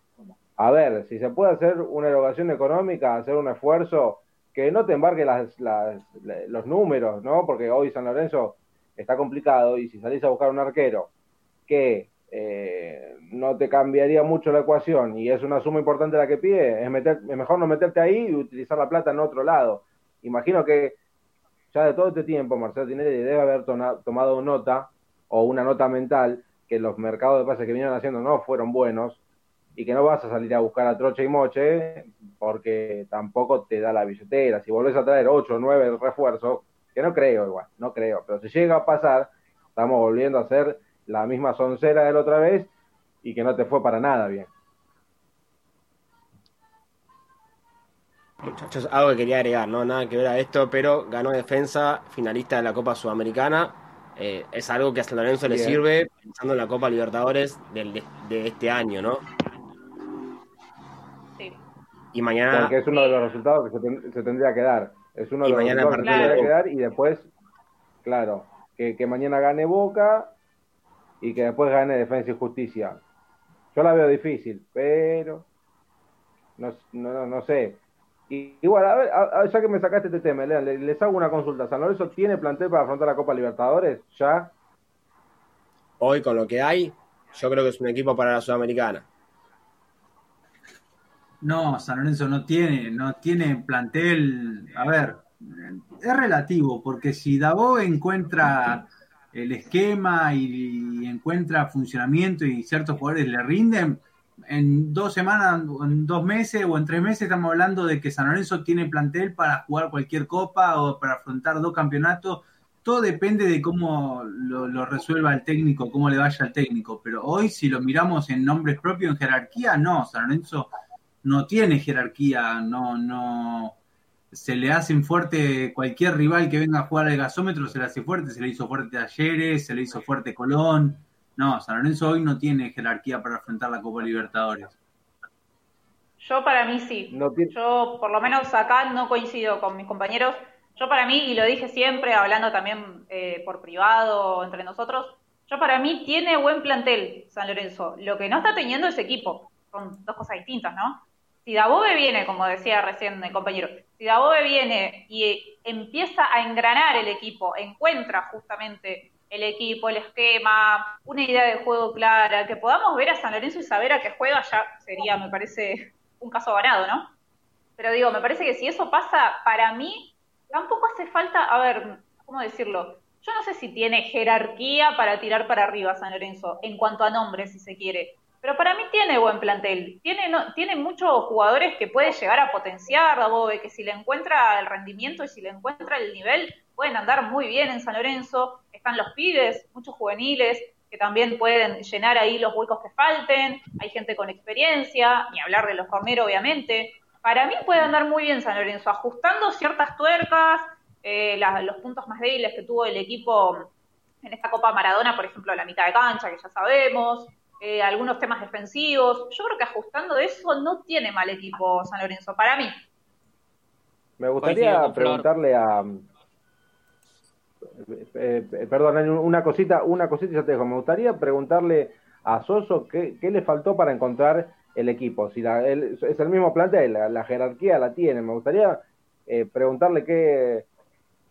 A ver, si se puede hacer una erogación económica, hacer un esfuerzo, que no te embarque las, los números, ¿no? Porque hoy San Lorenzo está complicado y si salís a buscar un arquero que eh, no te cambiaría mucho la ecuación y es una suma importante la que pide, es, meter, es mejor no meterte ahí y utilizar la plata en otro lado. Imagino que ya de todo este tiempo Marcelo Tinelli debe haber tomado nota o una nota mental que los mercados de pases que vinieron haciendo no fueron buenos y que no vas a salir a buscar a troche y moche porque tampoco te da la billetera. Si volvés a traer 8 o 9 refuerzos, que no creo igual, no creo, pero si llega a pasar, estamos volviendo a hacer la misma soncera de la otra vez y que no te fue para nada bien. Muchachos, algo que quería agregar, no nada que ver a esto, pero ganó defensa, finalista de la Copa Sudamericana. Eh, es algo que a San Lorenzo le sirve pensando en la Copa Libertadores de, este año, ¿no? Sí. Y mañana. Porque es uno de los resultados que se, tendría que dar. Es uno de los resultados que se tendría que dar y después, claro, que, que mañana gane Boca y que después gane Defensa y Justicia. Yo la veo difícil, pero no, no, no sé. Y, igual, a ver, ya que me sacaste este tema, les, hago una consulta. ¿San Lorenzo tiene plantel para afrontar la Copa Libertadores? ¿Ya? Hoy, con lo que hay, yo creo que es un equipo para la Sudamericana. No, San Lorenzo no tiene, no tiene plantel. A ver, es relativo, porque si Davo encuentra el esquema y, encuentra funcionamiento y ciertos jugadores le rinden, en dos semanas, en dos meses o en tres meses estamos hablando de que San Lorenzo tiene plantel para jugar cualquier copa o para afrontar dos campeonatos. Todo depende de cómo lo, resuelva el técnico, cómo le vaya al técnico. Pero hoy, si lo miramos en nombres propios, en jerarquía, no. San Lorenzo no tiene jerarquía, no, no, se le hacen fuerte cualquier rival que venga a jugar al gasómetro, se le hace fuerte, se le hizo fuerte Talleres, se le hizo fuerte Colón. No, San Lorenzo hoy no tiene jerarquía para enfrentar la Copa Libertadores. Yo para mí sí. Yo por lo menos acá no coincido con mis compañeros. Yo para mí, y lo dije siempre, hablando también eh, por privado entre nosotros, yo para mí tiene buen plantel San Lorenzo. Lo que no está teniendo es equipo. Son dos cosas distintas, ¿no? Si Dabove viene, como decía recién el compañero, si Dabove viene y empieza a engranar el equipo, encuentra justamente el equipo, el esquema, una idea de juego clara, que podamos ver a San Lorenzo y saber a qué juega, ya sería, me parece, un caso ganado, ¿no? Pero digo, me parece que si eso pasa, para mí, tampoco hace falta, a ver, ¿cómo decirlo? Yo no sé si tiene jerarquía para tirar para arriba San Lorenzo, en cuanto a nombres, si se quiere. Pero para mí tiene buen plantel. Tiene, no, tiene muchos jugadores que puede llegar a potenciar, Dabove, que si le encuentra el rendimiento y si le encuentra el nivel, pueden andar muy bien en San Lorenzo. Están los pibes, muchos juveniles, que también pueden llenar ahí los huecos que falten. Hay gente con experiencia, ni hablar de los Romero, obviamente. Para mí puede andar muy bien San Lorenzo, ajustando ciertas tuercas, eh, los puntos más débiles que tuvo el equipo en esta Copa Maradona, por ejemplo, la mitad de cancha, que ya sabemos. Eh, algunos temas defensivos. Yo creo que ajustando eso no tiene mal equipo San Lorenzo, para mí. Me gustaría preguntarle a... Eh, eh, perdón, una cosita, una cosita ya te dejo. Me gustaría preguntarle a Soso qué, le faltó para encontrar el equipo. Si es el mismo plantel, la, la, jerarquía la tiene. Me gustaría preguntarle qué,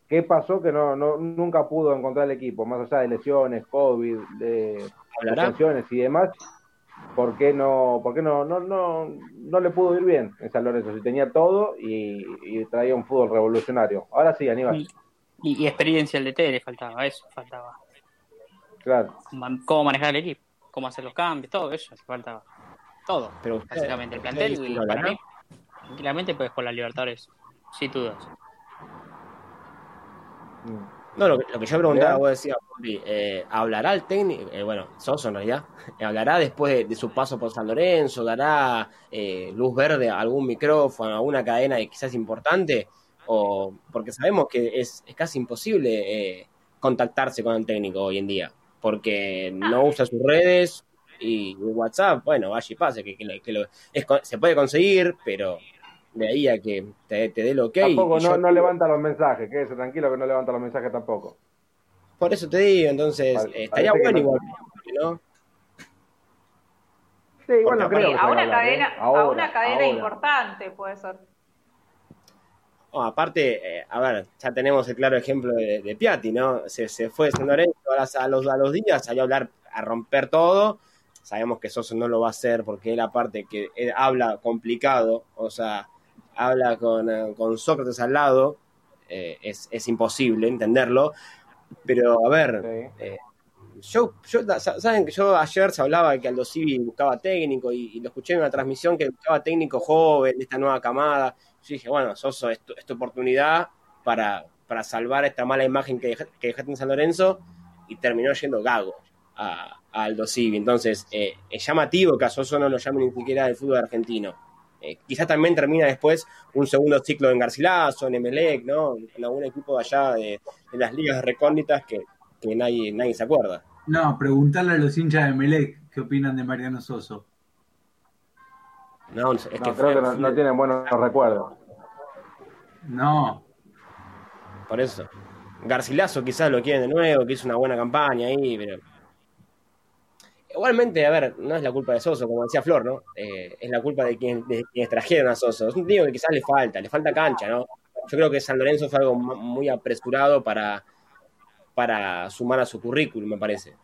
¿qué pasó que no, no nunca pudo encontrar el equipo? Más allá de lesiones, COVID, de lesiones y demás, ¿por qué no, por qué no, no, no, no le pudo ir bien en San Lorenzo? Si tenía todo y, traía un fútbol revolucionario. Ahora sí, Aníbal. Y, experiencia el DT le faltaba, eso faltaba. Claro. Cómo manejar el equipo, cómo hacer los cambios, todo eso faltaba. Todo, pero básicamente el plantel, para mí, tranquilamente puedes jugar la Libertadores, sin dudas. Mm. No, lo que, yo preguntaba, vos decías, eh, ¿hablará el técnico? Eh, bueno, Soso en realidad. ¿Hablará después de, su paso por San Lorenzo? ¿Dará eh, luz verde a algún micrófono, a alguna cadena que quizás importante? O, porque sabemos que es, casi imposible contactarse con el técnico hoy en día, porque no usa sus redes y WhatsApp, bueno, vaya y pase, que, se puede conseguir, pero de ahí a que te, dé lo que Tampoco no, no levanta los mensajes, quédese tranquilo que no levanta los mensajes tampoco. Por eso te digo, entonces, estaría bueno igual, ¿no? Sí, igual no creo. a, una cadena, a una cadena importante puede ser. aparte, eh, a ver, ya tenemos el claro ejemplo de, de Piatti, ¿no? Se, se fue de San Lorenzo a los, a los días, salió a hablar, a romper todo. Sabemos que Soso no lo va a hacer porque él, aparte, que él habla complicado, o sea, habla con, eh, con Sócrates al lado, eh, es, es, imposible entenderlo. Pero, a ver, eh, yo, yo, saben que yo ayer se hablaba que Aldo Civi buscaba técnico y, lo escuché en una transmisión que buscaba técnico joven de esta nueva camada. Yo dije, bueno, Soso, es tu, oportunidad para, para salvar esta mala imagen que, que dejaste en San Lorenzo y terminó yendo Gago a, Aldo Civi. Entonces, es llamativo que a Soso no lo llame ni siquiera del fútbol argentino. Eh, quizás también termina después un segundo ciclo en Garcilaso, en Emelec, ¿no? En algún equipo allá de, las ligas recónditas que, nadie, nadie se acuerda. No, preguntarle a los hinchas de Emelec qué opinan de Mariano Soso. No, es que creo que no, tienen buenos recuerdos. No. Por eso. Garcilaso quizás lo quieren de nuevo, que hizo una buena campaña ahí, pero Igualmente, a ver, no es la culpa de Soso, como decía Flor, ¿no? Eh, es la culpa de, quien, de quienes trajeron a Soso. Es un tío que quizás le falta, le falta cancha, ¿no? Yo creo que San Lorenzo fue algo muy apresurado para, sumar a su currículum, me parece.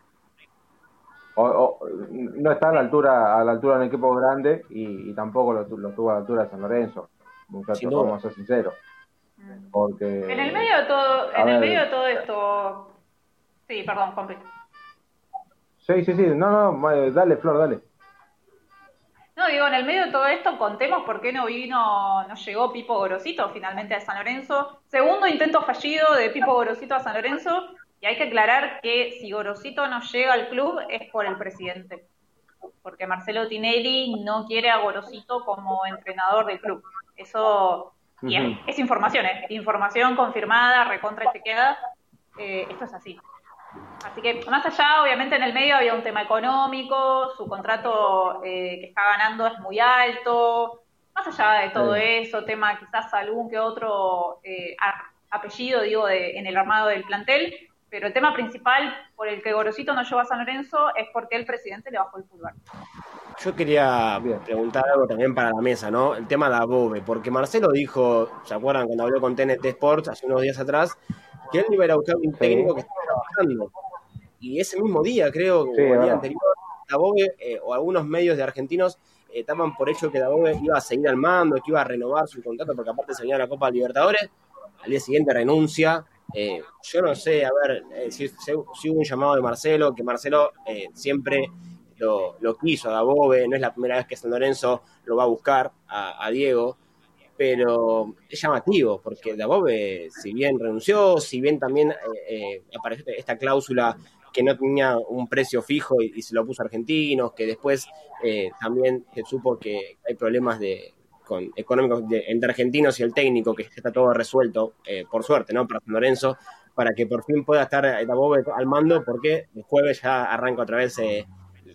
no está a la altura a la altura de un equipo grande y, tampoco lo, tuvo a la altura de San Lorenzo. Muchachos, vamos a ser sinceros. Porque, en el medio de todo, en el medio de todo esto. Sí, perdón, completo. Sí, sí, sí. No, no, dale, Flor, dale. No, digo, en el medio de todo esto, contemos por qué no vino, no llegó Pipo Gorosito finalmente a San Lorenzo. Segundo intento fallido de Pipo Gorosito a San Lorenzo. Y hay que aclarar que si Gorosito no llega al club es por el presidente. Porque Marcelo Tinelli no quiere a Gorosito como entrenador del club. Eso y es, información, ¿eh? Información confirmada, recontra chequeada. Eh, esto es así. Así que más allá, obviamente en el medio había un tema económico, su contrato eh, que está ganando es muy alto, más allá de todo eso, tema quizás algún que otro eh, apellido, digo, de, en el armado del plantel, pero el tema principal por el que Gorosito no lleva a San Lorenzo es porque el presidente le bajó el fútbol. Yo quería preguntar algo también para la mesa, ¿no? El tema de Abobe, porque Marcelo dijo, ¿se acuerdan cuando habló con TNT Sports hace unos días atrás? Que él iba a ir a buscar un técnico que estaba trabajando. Y ese mismo día, creo, o el día anterior, Dabobe eh, o algunos medios de argentinos eh, estaban por hecho que Dabobe iba a seguir al mando, que iba a renovar su contrato, porque aparte se venía la Copa Libertadores. Al día siguiente renuncia. Eh, yo no sé, a ver, si, hubo un llamado de Marcelo, que Marcelo siempre lo, quiso a Dabobe, no es la primera vez que San Lorenzo lo va a buscar a, a Diego pero es llamativo, porque Dabove, si bien renunció, si bien también eh, eh, apareció esta cláusula que no tenía un precio fijo y, se lo puso a argentinos, que después eh, también se supo que hay problemas de con, económicos entre argentinos y el técnico, que está todo resuelto, por suerte, ¿no? Para San Lorenzo, para que por fin pueda estar Dabove al mando, porque el jueves ya arranca otra vez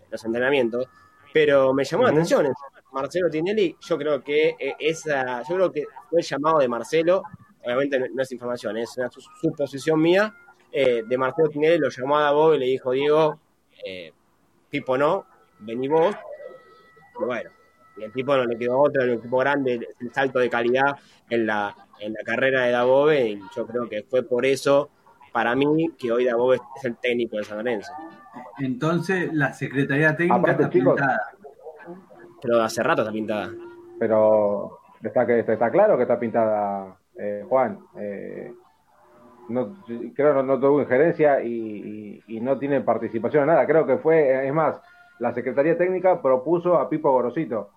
los entrenamientos. Pero me llamó la atención Marcelo Tinelli, yo creo que eh, esa, yo creo que fue el llamado de Marcelo, obviamente no, es información, es una suposición mía, eh, de Marcelo Tinelli, lo llamó a Davo y le dijo, Diego, eh, Pipo no, vení vos, y bueno, Y el tipo no le quedó otro, el equipo grande, el salto de calidad en la, en la carrera de Dabove, y yo creo que fue por eso, para mí, que hoy Dabove es el técnico de San Lorenzo. Entonces, la Secretaría Técnica Aparte, está chicos, pintada. Pero hace rato está pintada. Pero está, que, está claro que está pintada, eh, Juan. Eh, no, creo que no, no tuvo injerencia y, y- y no tiene participación en nada. Creo que fue, es más, la Secretaría Técnica propuso a Pipo Gorosito.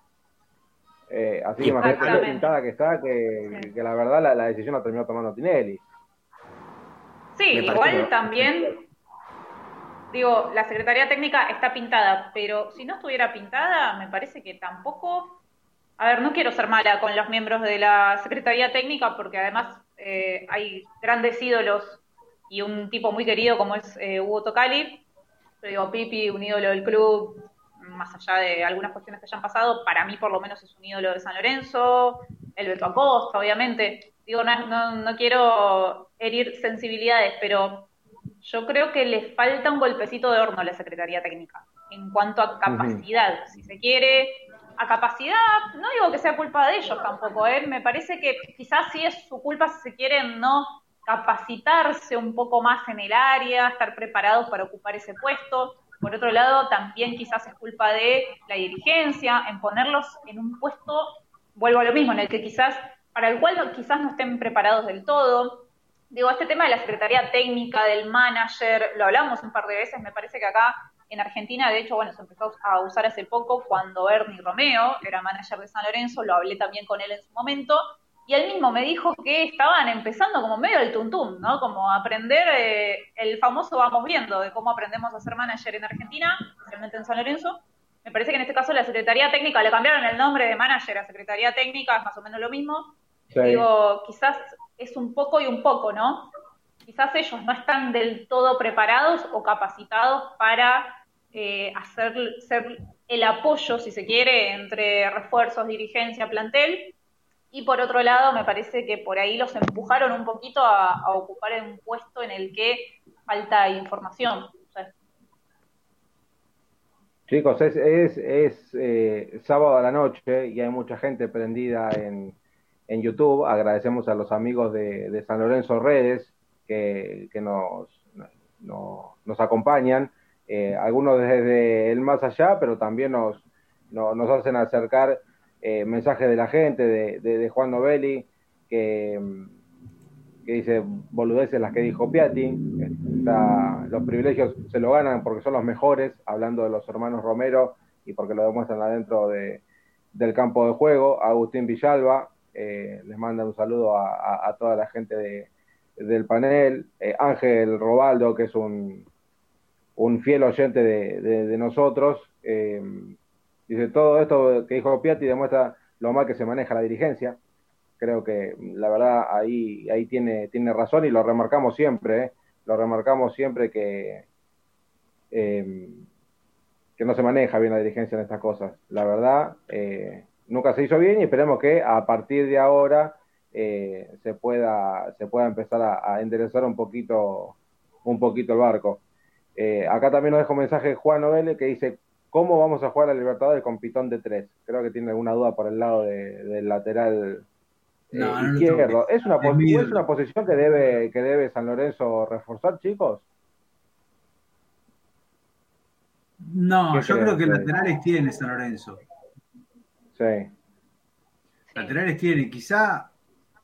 Eh, así que imagínate Exactamente. pintada que está, que, Sí. que la verdad la, la decisión la terminó tomando Tinelli. Sí, igual que- también, digo, la Secretaría Técnica está pintada, pero si no estuviera pintada, me parece que tampoco... A ver, no quiero ser mala con los miembros de la Secretaría Técnica, porque además eh, hay grandes ídolos y un tipo muy querido como es eh, Hugo Tocali. Yo digo, Pipi, un ídolo del club, más allá de algunas cuestiones que hayan pasado, para mí por lo menos es un ídolo de San Lorenzo, el Beto Acosta, obviamente. Digo, no, no, no quiero herir sensibilidades, pero yo creo que le falta un golpecito de horno a la Secretaría Técnica en cuanto a capacidad, si se quiere. A capacidad, no digo que sea culpa de ellos tampoco, ¿eh? me parece que quizás sí es su culpa si se quiere en no capacitarse un poco más en el área, estar preparados para ocupar ese puesto. Por otro lado, también quizás es culpa de la dirigencia en ponerlos en un puesto, vuelvo a lo mismo, en el que quizás, para el cual quizás no estén preparados del todo. Digo, este tema de la Secretaría Técnica, del manager, lo hablamos un par de veces, me parece que acá en Argentina, de hecho, bueno, se empezó a usar hace poco cuando Bernie Romeo era manager de San Lorenzo, lo hablé también con él en su momento, y él mismo me dijo que estaban empezando como medio del tuntum, ¿no? Como aprender eh, el famoso vamos viendo de cómo aprendemos a ser manager en Argentina, especialmente en San Lorenzo. Me parece que en este caso la Secretaría Técnica, le cambiaron el nombre de manager a Secretaría Técnica, es más o menos lo mismo. Sí. Digo, quizás es un poco y un poco, ¿no? Quizás ellos no están del todo preparados o capacitados para eh, hacer ser el apoyo, si se quiere, entre refuerzos, dirigencia, plantel. Y por otro lado, me parece que por ahí los empujaron un poquito a, ocupar un puesto en el que falta información. Chicos, es, es, es eh, sábado a la noche y hay mucha gente prendida en, en YouTube. Agradecemos a los amigos de, San Lorenzo Redes que, nos, no- nos acompañan. Eh, algunos desde el más allá, pero también nos, no- nos hacen acercar eh, mensajes de la gente, de, Juan Novelli, que, dice boludeces las que dijo Piatti. Los privilegios se lo ganan porque son los mejores, hablando de los hermanos Romero y porque lo demuestran adentro de, del campo de juego. Agustín Villalba eh, les manda un saludo a, toda la gente de- del panel. Eh, Ángel Robaldo, que es un, fiel oyente de, nosotros. eh, dice, todo esto que dijo Piatti demuestra lo mal que se maneja la dirigencia. Creo que la verdad ahí, ahí tiene, tiene razón y lo remarcamos siempre, lo remarcamos siempre que, que no se maneja bien la dirigencia en estas cosas. La verdad, nunca se hizo bien y esperemos que a partir de ahora eh, se pueda se pueda empezar a, a enderezar un poquito un poquito el barco. Eh, acá también nos deja un mensaje Juan Novelle que dice ¿Cómo vamos a jugar a Libertadores con Pitón de 3? Creo que tiene alguna duda por el lado de- del lateral eh, No, no lo izquierdo. ¿Es una, Es pos- mi ¿Es ídolo. una posición que debe, que debe San Lorenzo reforzar, chicos? No, ¿Qué yo creo que laterales tiene San Lorenzo. Sí. Laterales tiene. Quizá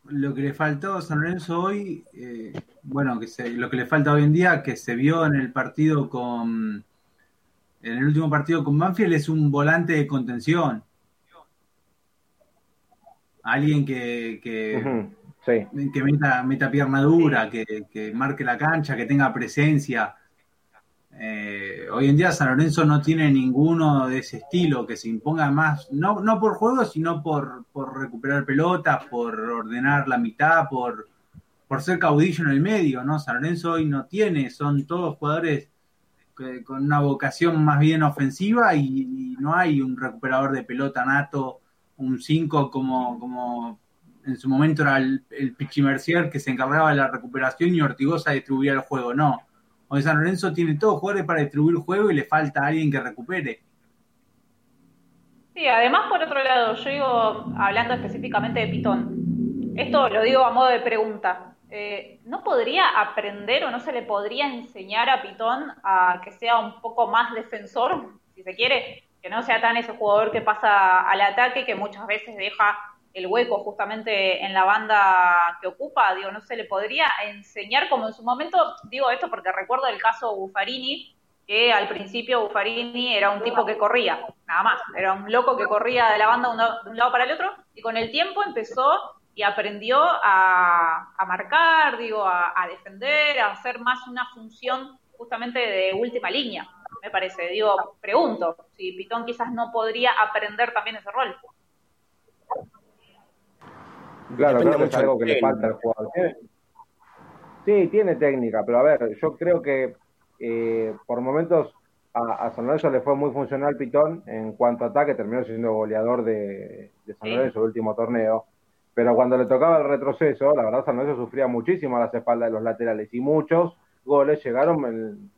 lo que le faltó a San Lorenzo hoy, eh, bueno, que se, lo que le falta hoy en día, que se vio en el partido con. En el último partido con Banfield, es un volante de contención. Alguien que, que, sí. que meta, meta pierna dura, que, que marque la cancha, que tenga presencia. Eh, hoy en día San Lorenzo no tiene ninguno de ese estilo que se imponga más, no, no por juego, sino por, por recuperar pelotas, por ordenar la mitad, por, por ser caudillo en el medio, ¿no? San Lorenzo hoy no tiene, son todos jugadores que- con una vocación más bien ofensiva y, no hay un recuperador de pelota nato, un 5 como, como en su momento era el, el Pichi Mercier que se encargaba de la recuperación y Ortigosa distribuía el juego, no. Hoy San Lorenzo tiene todos jugadores para distribuir juego y le falta alguien que recupere. Sí, además, por otro lado, yo digo, hablando específicamente de Pitón, esto lo digo a modo de pregunta. Eh, ¿No podría aprender o no se le podría enseñar a Pitón a que sea un poco más defensor, si se quiere? Que no sea tan ese jugador que pasa al ataque, que muchas veces deja el hueco justamente en la banda que ocupa, digo, no se le podría enseñar como en su momento, digo esto porque recuerdo el caso Buffarini, que al principio Buffarini era un tipo que corría, nada más, era un loco que corría de la banda de un lado para el otro, y con el tiempo empezó y aprendió a, marcar, digo, a, defender, a hacer más una función justamente de última línea, me parece. Digo, pregunto si Pitón quizás no podría aprender también ese rol. Claro, creo que es algo que le falta al jugador. Sí, tiene técnica, pero a ver, yo creo que eh, por momentos a, San Lorenzo le fue muy funcional Pitón en cuanto a ataque, terminó siendo goleador de, San Lorenzo el último torneo, pero cuando le tocaba el retroceso, la verdad San Lorenzo sufría muchísimo a las espaldas de los laterales y muchos goles llegaron en,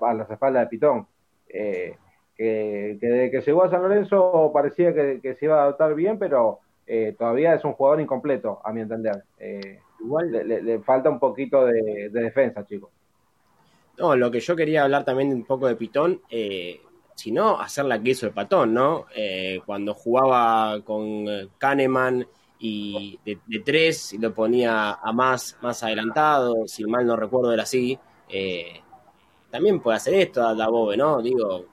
a las espaldas de Pitón. Eh, que, que desde que llegó a San Lorenzo parecía que, que se iba a adaptar bien, pero eh, todavía es un jugador incompleto, a mi entender. Eh, igual le, falta un poquito de, defensa, chicos. No, lo que yo quería hablar también un poco de Pitón, eh, si no, hacer la que hizo el Patón, ¿no? cuando jugaba con Kahneman y de, tres y lo ponía a más, más adelantado, si mal no recuerdo era así, también puede hacer esto a la Bobe, ¿no? Digo,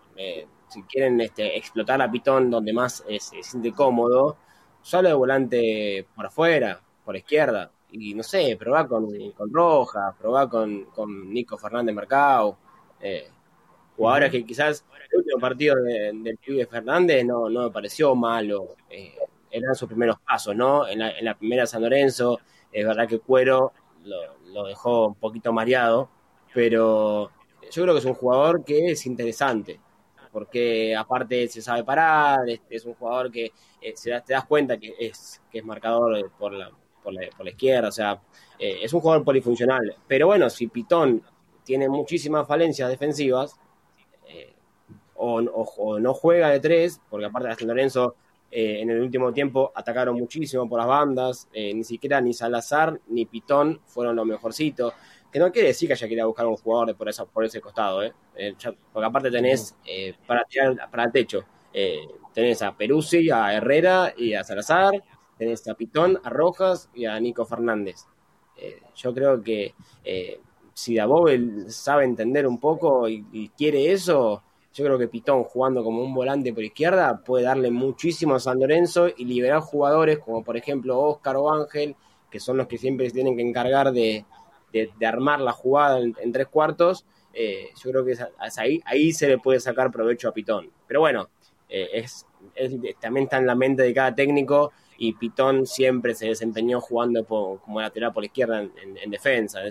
si quieren este, explotar a Pitón donde más se siente cómodo, solo de volante por afuera, por izquierda. Y no sé, probá con, con Rojas, probá con, con Nico Fernández Mercado. Eh, jugadores que quizás el último partido del pibe Fernández no, no me pareció malo. Eh, eran sus primeros pasos, ¿no? En la, en la primera San Lorenzo, es verdad que Cuero lo, lo dejó un poquito mareado, pero yo creo que es un jugador que es interesante porque aparte se sabe parar, es, un jugador que eh, se te das cuenta que es, que es marcador por la, por la, por la izquierda, o sea, eh, es un jugador polifuncional. Pero bueno, si Pitón tiene muchísimas falencias defensivas, eh, o, no juega de tres, porque aparte de San Lorenzo en el último tiempo atacaron muchísimo por las bandas, ni siquiera ni Salazar ni Pitón fueron los mejorcitos que no quiere decir que haya que ir a buscar un jugador por, esa, por ese costado, ¿eh? eh porque aparte tenés eh, para tirar para el techo, eh, tenés a Peruzzi, a Herrera y a Salazar, tenés a Pitón, a Rojas y a Nico Fernández. yo creo que si Dabove sabe entender un poco y, quiere eso, yo creo que Pitón jugando como un volante por izquierda puede darle muchísimo a San Lorenzo y liberar jugadores como por ejemplo Oscar o Ángel, que son los que siempre se tienen que encargar de, de, armar la jugada en, tres cuartos, eh, yo creo que ahí, ahí se le puede sacar provecho a Pitón. Pero bueno, eh, es, también está en la mente de cada técnico y Pitón siempre se desempeñó jugando como lateral por la izquierda en, defensa.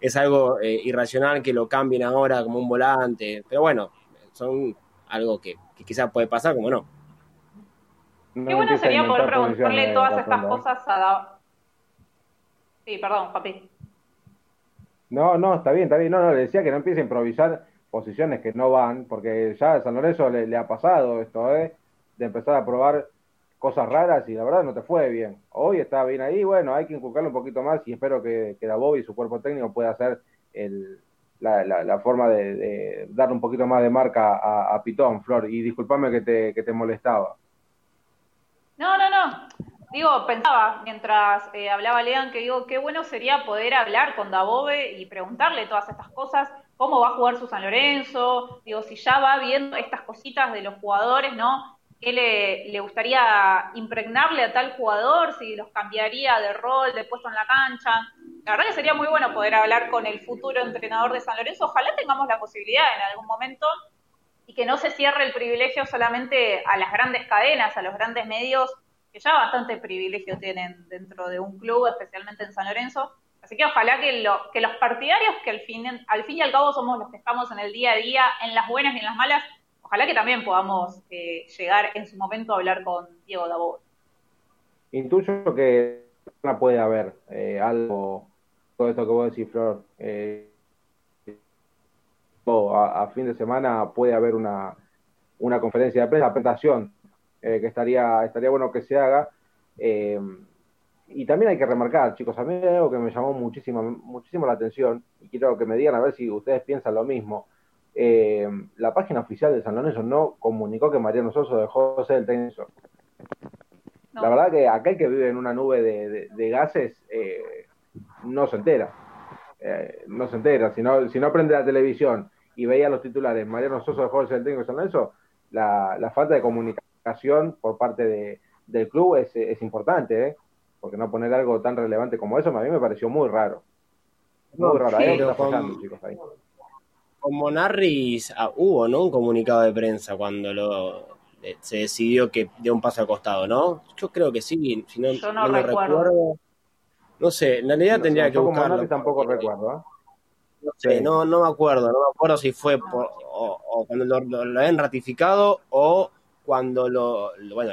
Es, algo eh, irracional que lo cambien ahora como un volante, pero bueno, son algo que, quizás puede pasar, como no. Qué bueno sería poder preguntarle todas estas cosas a... Sí, perdón, papi. No, no, está bien, está bien. No, no, le decía que no empiece a improvisar posiciones que no van, porque ya a San Lorenzo le, ha pasado esto, ¿eh? De empezar a probar cosas raras y la verdad no te fue bien. Hoy está bien ahí, bueno, hay que inculcarlo un poquito más y espero que, que Bob y su cuerpo técnico pueda hacer el, la, la, forma de, darle un poquito más de marca a, Pitón, Flor. Y discúlpame que te, que te molestaba. No, no, no. Digo, pensaba mientras eh, hablaba Lean que digo, qué bueno sería poder hablar con Dabove y preguntarle todas estas cosas, cómo va a jugar su San Lorenzo, digo, si ya va viendo estas cositas de los jugadores, ¿no? ¿Qué le, le gustaría impregnarle a tal jugador? Si los cambiaría de rol, de puesto en la cancha. La verdad que sería muy bueno poder hablar con el futuro entrenador de San Lorenzo. Ojalá tengamos la posibilidad en algún momento y que no se cierre el privilegio solamente a las grandes cadenas, a los grandes medios que ya bastante privilegio tienen dentro de un club, especialmente en San Lorenzo. Así que ojalá que, lo, que los partidarios, que al fin, al fin y al cabo somos los que estamos en el día a día, en las buenas y en las malas, ojalá que también podamos eh, llegar en su momento a hablar con Diego Dabo. Intuyo que puede haber eh, algo, todo esto que vos decís, Flor. Eh, a, fin de semana puede haber una, una conferencia de prensa, presentación eh, que estaría, estaría bueno que se haga. Eh, y también hay que remarcar, chicos, a mí hay algo que me llamó muchísimo, muchísimo la atención y quiero que me digan a ver si ustedes piensan lo mismo. Eh, la página oficial de San Lorenzo no comunicó que Mariano Soso dejó de ser el técnico. La verdad que aquel que vive en una nube de, gases eh, no se entera. Eh, no se entera. Si no, si no prende la televisión y veía los titulares, Mariano Soso dejó de ser el técnico de San Lorenzo, la, la falta de comunicación por parte del club es, es importante, ¿eh? porque no poner algo tan relevante como eso, a mí me pareció muy raro. Muy raro, ahí está con, chicos, ahí. Con Monarris ah, hubo, ¿no? Un comunicado de prensa cuando lo eh, se decidió que dio un paso al costado, ¿no? Yo creo que sí, si no, Yo no, recuerdo. No sé, en realidad tendría que buscarlo. tampoco recuerdo, ¿eh? No sé, no, no me acuerdo, no me acuerdo si fue por, o, cuando lo, lo, han ratificado o cuando lo, bueno,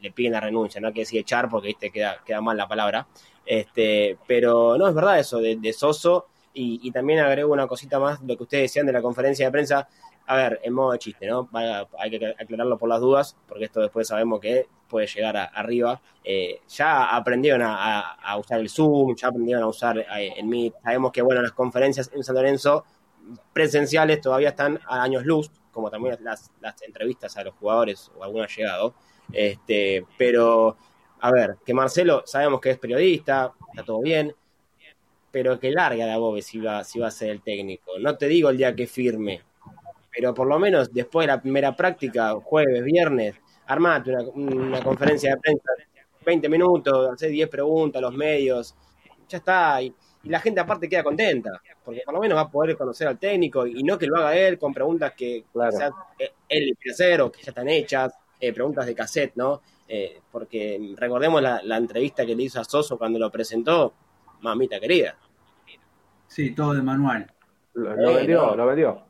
le piden la renuncia, no hay que decir echar porque viste queda, queda mal la palabra. Este, pero no es verdad eso de, Soso. Y, también agrego una cosita más, lo que ustedes decían de la conferencia de prensa. A ver, en modo de chiste, ¿no? hay que aclararlo por las dudas, porque esto después sabemos que puede llegar arriba. Eh, ya aprendieron a, usar el Zoom, ya aprendieron a usar eh, el Meet. Sabemos que, bueno, las conferencias en San Lorenzo presenciales todavía están a años luz, como también las, entrevistas a los jugadores o algún llegado. Este, pero, a ver, que Marcelo sabemos que es periodista, está todo bien, pero que larga la Bobe si va, si va a ser el técnico. No te digo el día que firme, pero por lo menos después de la primera práctica, jueves, viernes, armate una, conferencia de prensa, 20 minutos, hacer 10 preguntas a los medios, ya está. Y, la gente aparte queda contenta, porque por lo menos va a poder conocer al técnico y no que lo haga él con preguntas que él le quiere hacer o que ya están hechas. Eh, preguntas de cassette, ¿no? Eh, porque recordemos la, entrevista que le hizo a Soso cuando lo presentó, mamita querida. Sí, todo de manual. Lo, vendió, lo vendió.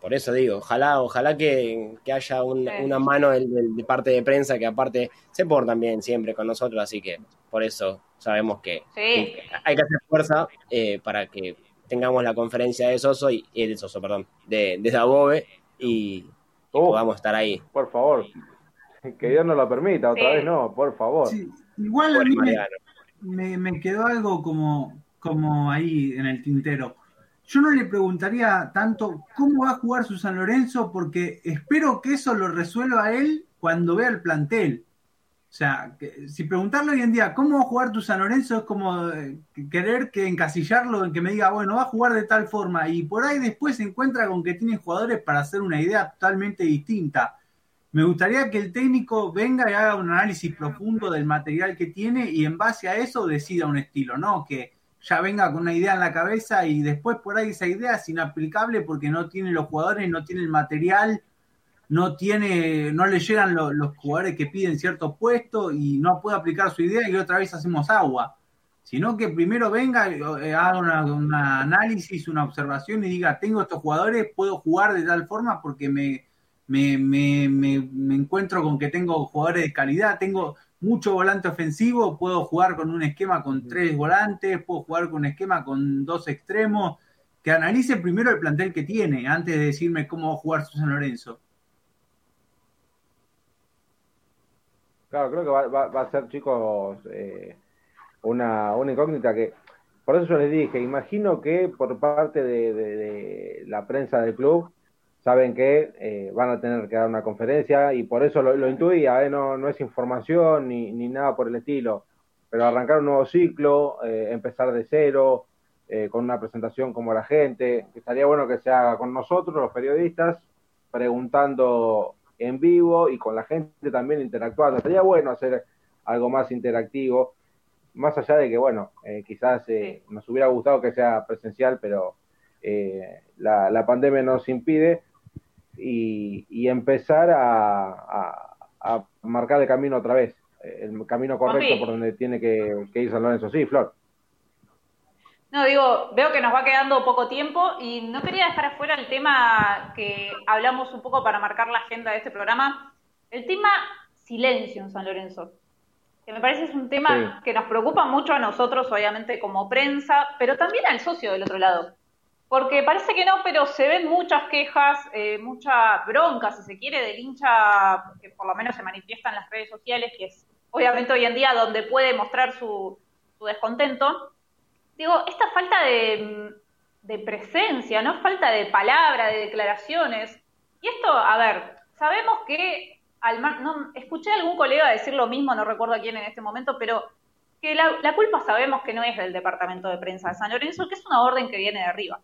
Por eso digo, ojalá, ojalá que, haya una mano de, parte de prensa que aparte se portan bien siempre con nosotros, así que por eso sabemos que, hay que hacer fuerza eh, para que tengamos la conferencia de Soso y, de Soso, perdón, de, de Dabobe y, podamos estar ahí. Por favor, que Dios nos lo permita, otra vez no, por favor. igual a mí me, me, quedó algo como, como ahí en el tintero. Yo no le preguntaría tanto cómo va a jugar su San Lorenzo, porque espero que eso lo resuelva él cuando vea el plantel. O sea, si preguntarle hoy en día cómo va a jugar tu San Lorenzo es como eh, querer que encasillarlo en que me diga, bueno, va a jugar de tal forma y por ahí después se encuentra con que tiene jugadores para hacer una idea totalmente distinta. Me gustaría que el técnico venga y haga un análisis profundo del material que tiene y en base a eso decida un estilo, ¿no? Que ya venga con una idea en la cabeza y después por ahí esa idea es inaplicable porque no tiene los jugadores, no tiene el material no tiene, no le llegan los jugadores que piden cierto puesto y no puede aplicar su idea y otra vez hacemos agua. Sino que primero venga, eh, haga un análisis, una observación y diga, tengo estos jugadores, puedo jugar de tal forma porque me, me, me, me, encuentro con que tengo jugadores de calidad, tengo mucho volante ofensivo, puedo jugar con un esquema con tres volantes, puedo jugar con un esquema con dos extremos, que analice primero el plantel que tiene antes de decirme cómo va a jugar San Lorenzo. Claro, creo que va, va, a ser, chicos, eh, una, una incógnita que, por eso yo les dije, imagino que por parte de, la prensa del club saben que eh, van a tener que dar una conferencia y por eso lo, lo intuía, eh, no, no es información ni, ni nada por el estilo, pero arrancar un nuevo ciclo, empezar de cero, con una presentación como la gente, estaría bueno que se haga con nosotros, los periodistas, preguntando en vivo y con la gente también interactuando. Estaría bueno hacer algo más interactivo, más allá de que, bueno, eh, quizás eh, nos hubiera gustado que sea presencial, pero eh, la, pandemia nos impide y, empezar a, marcar el camino otra vez, el camino correcto por donde tiene que, que ir San Lorenzo. Sí, Flor. No, digo, veo que nos va quedando poco tiempo y no quería dejar afuera el tema que hablamos un poco para marcar la agenda de este programa, el tema silencio en San Lorenzo, que me parece es un tema que nos preocupa mucho a nosotros, obviamente como prensa, pero también al socio del otro lado. Porque parece que no, pero se ven muchas quejas, eh, mucha bronca, si se quiere, del hincha, que por lo menos se manifiesta en las redes sociales, que es obviamente hoy en día donde puede mostrar su, descontento. Digo, esta falta de, presencia, no falta de palabra, de declaraciones. Y esto, a ver, sabemos que al no, escuché a algún colega decir lo mismo, no recuerdo a quién en este momento, pero que la, culpa sabemos que no es del departamento de prensa de San Lorenzo, que es una orden que viene de arriba.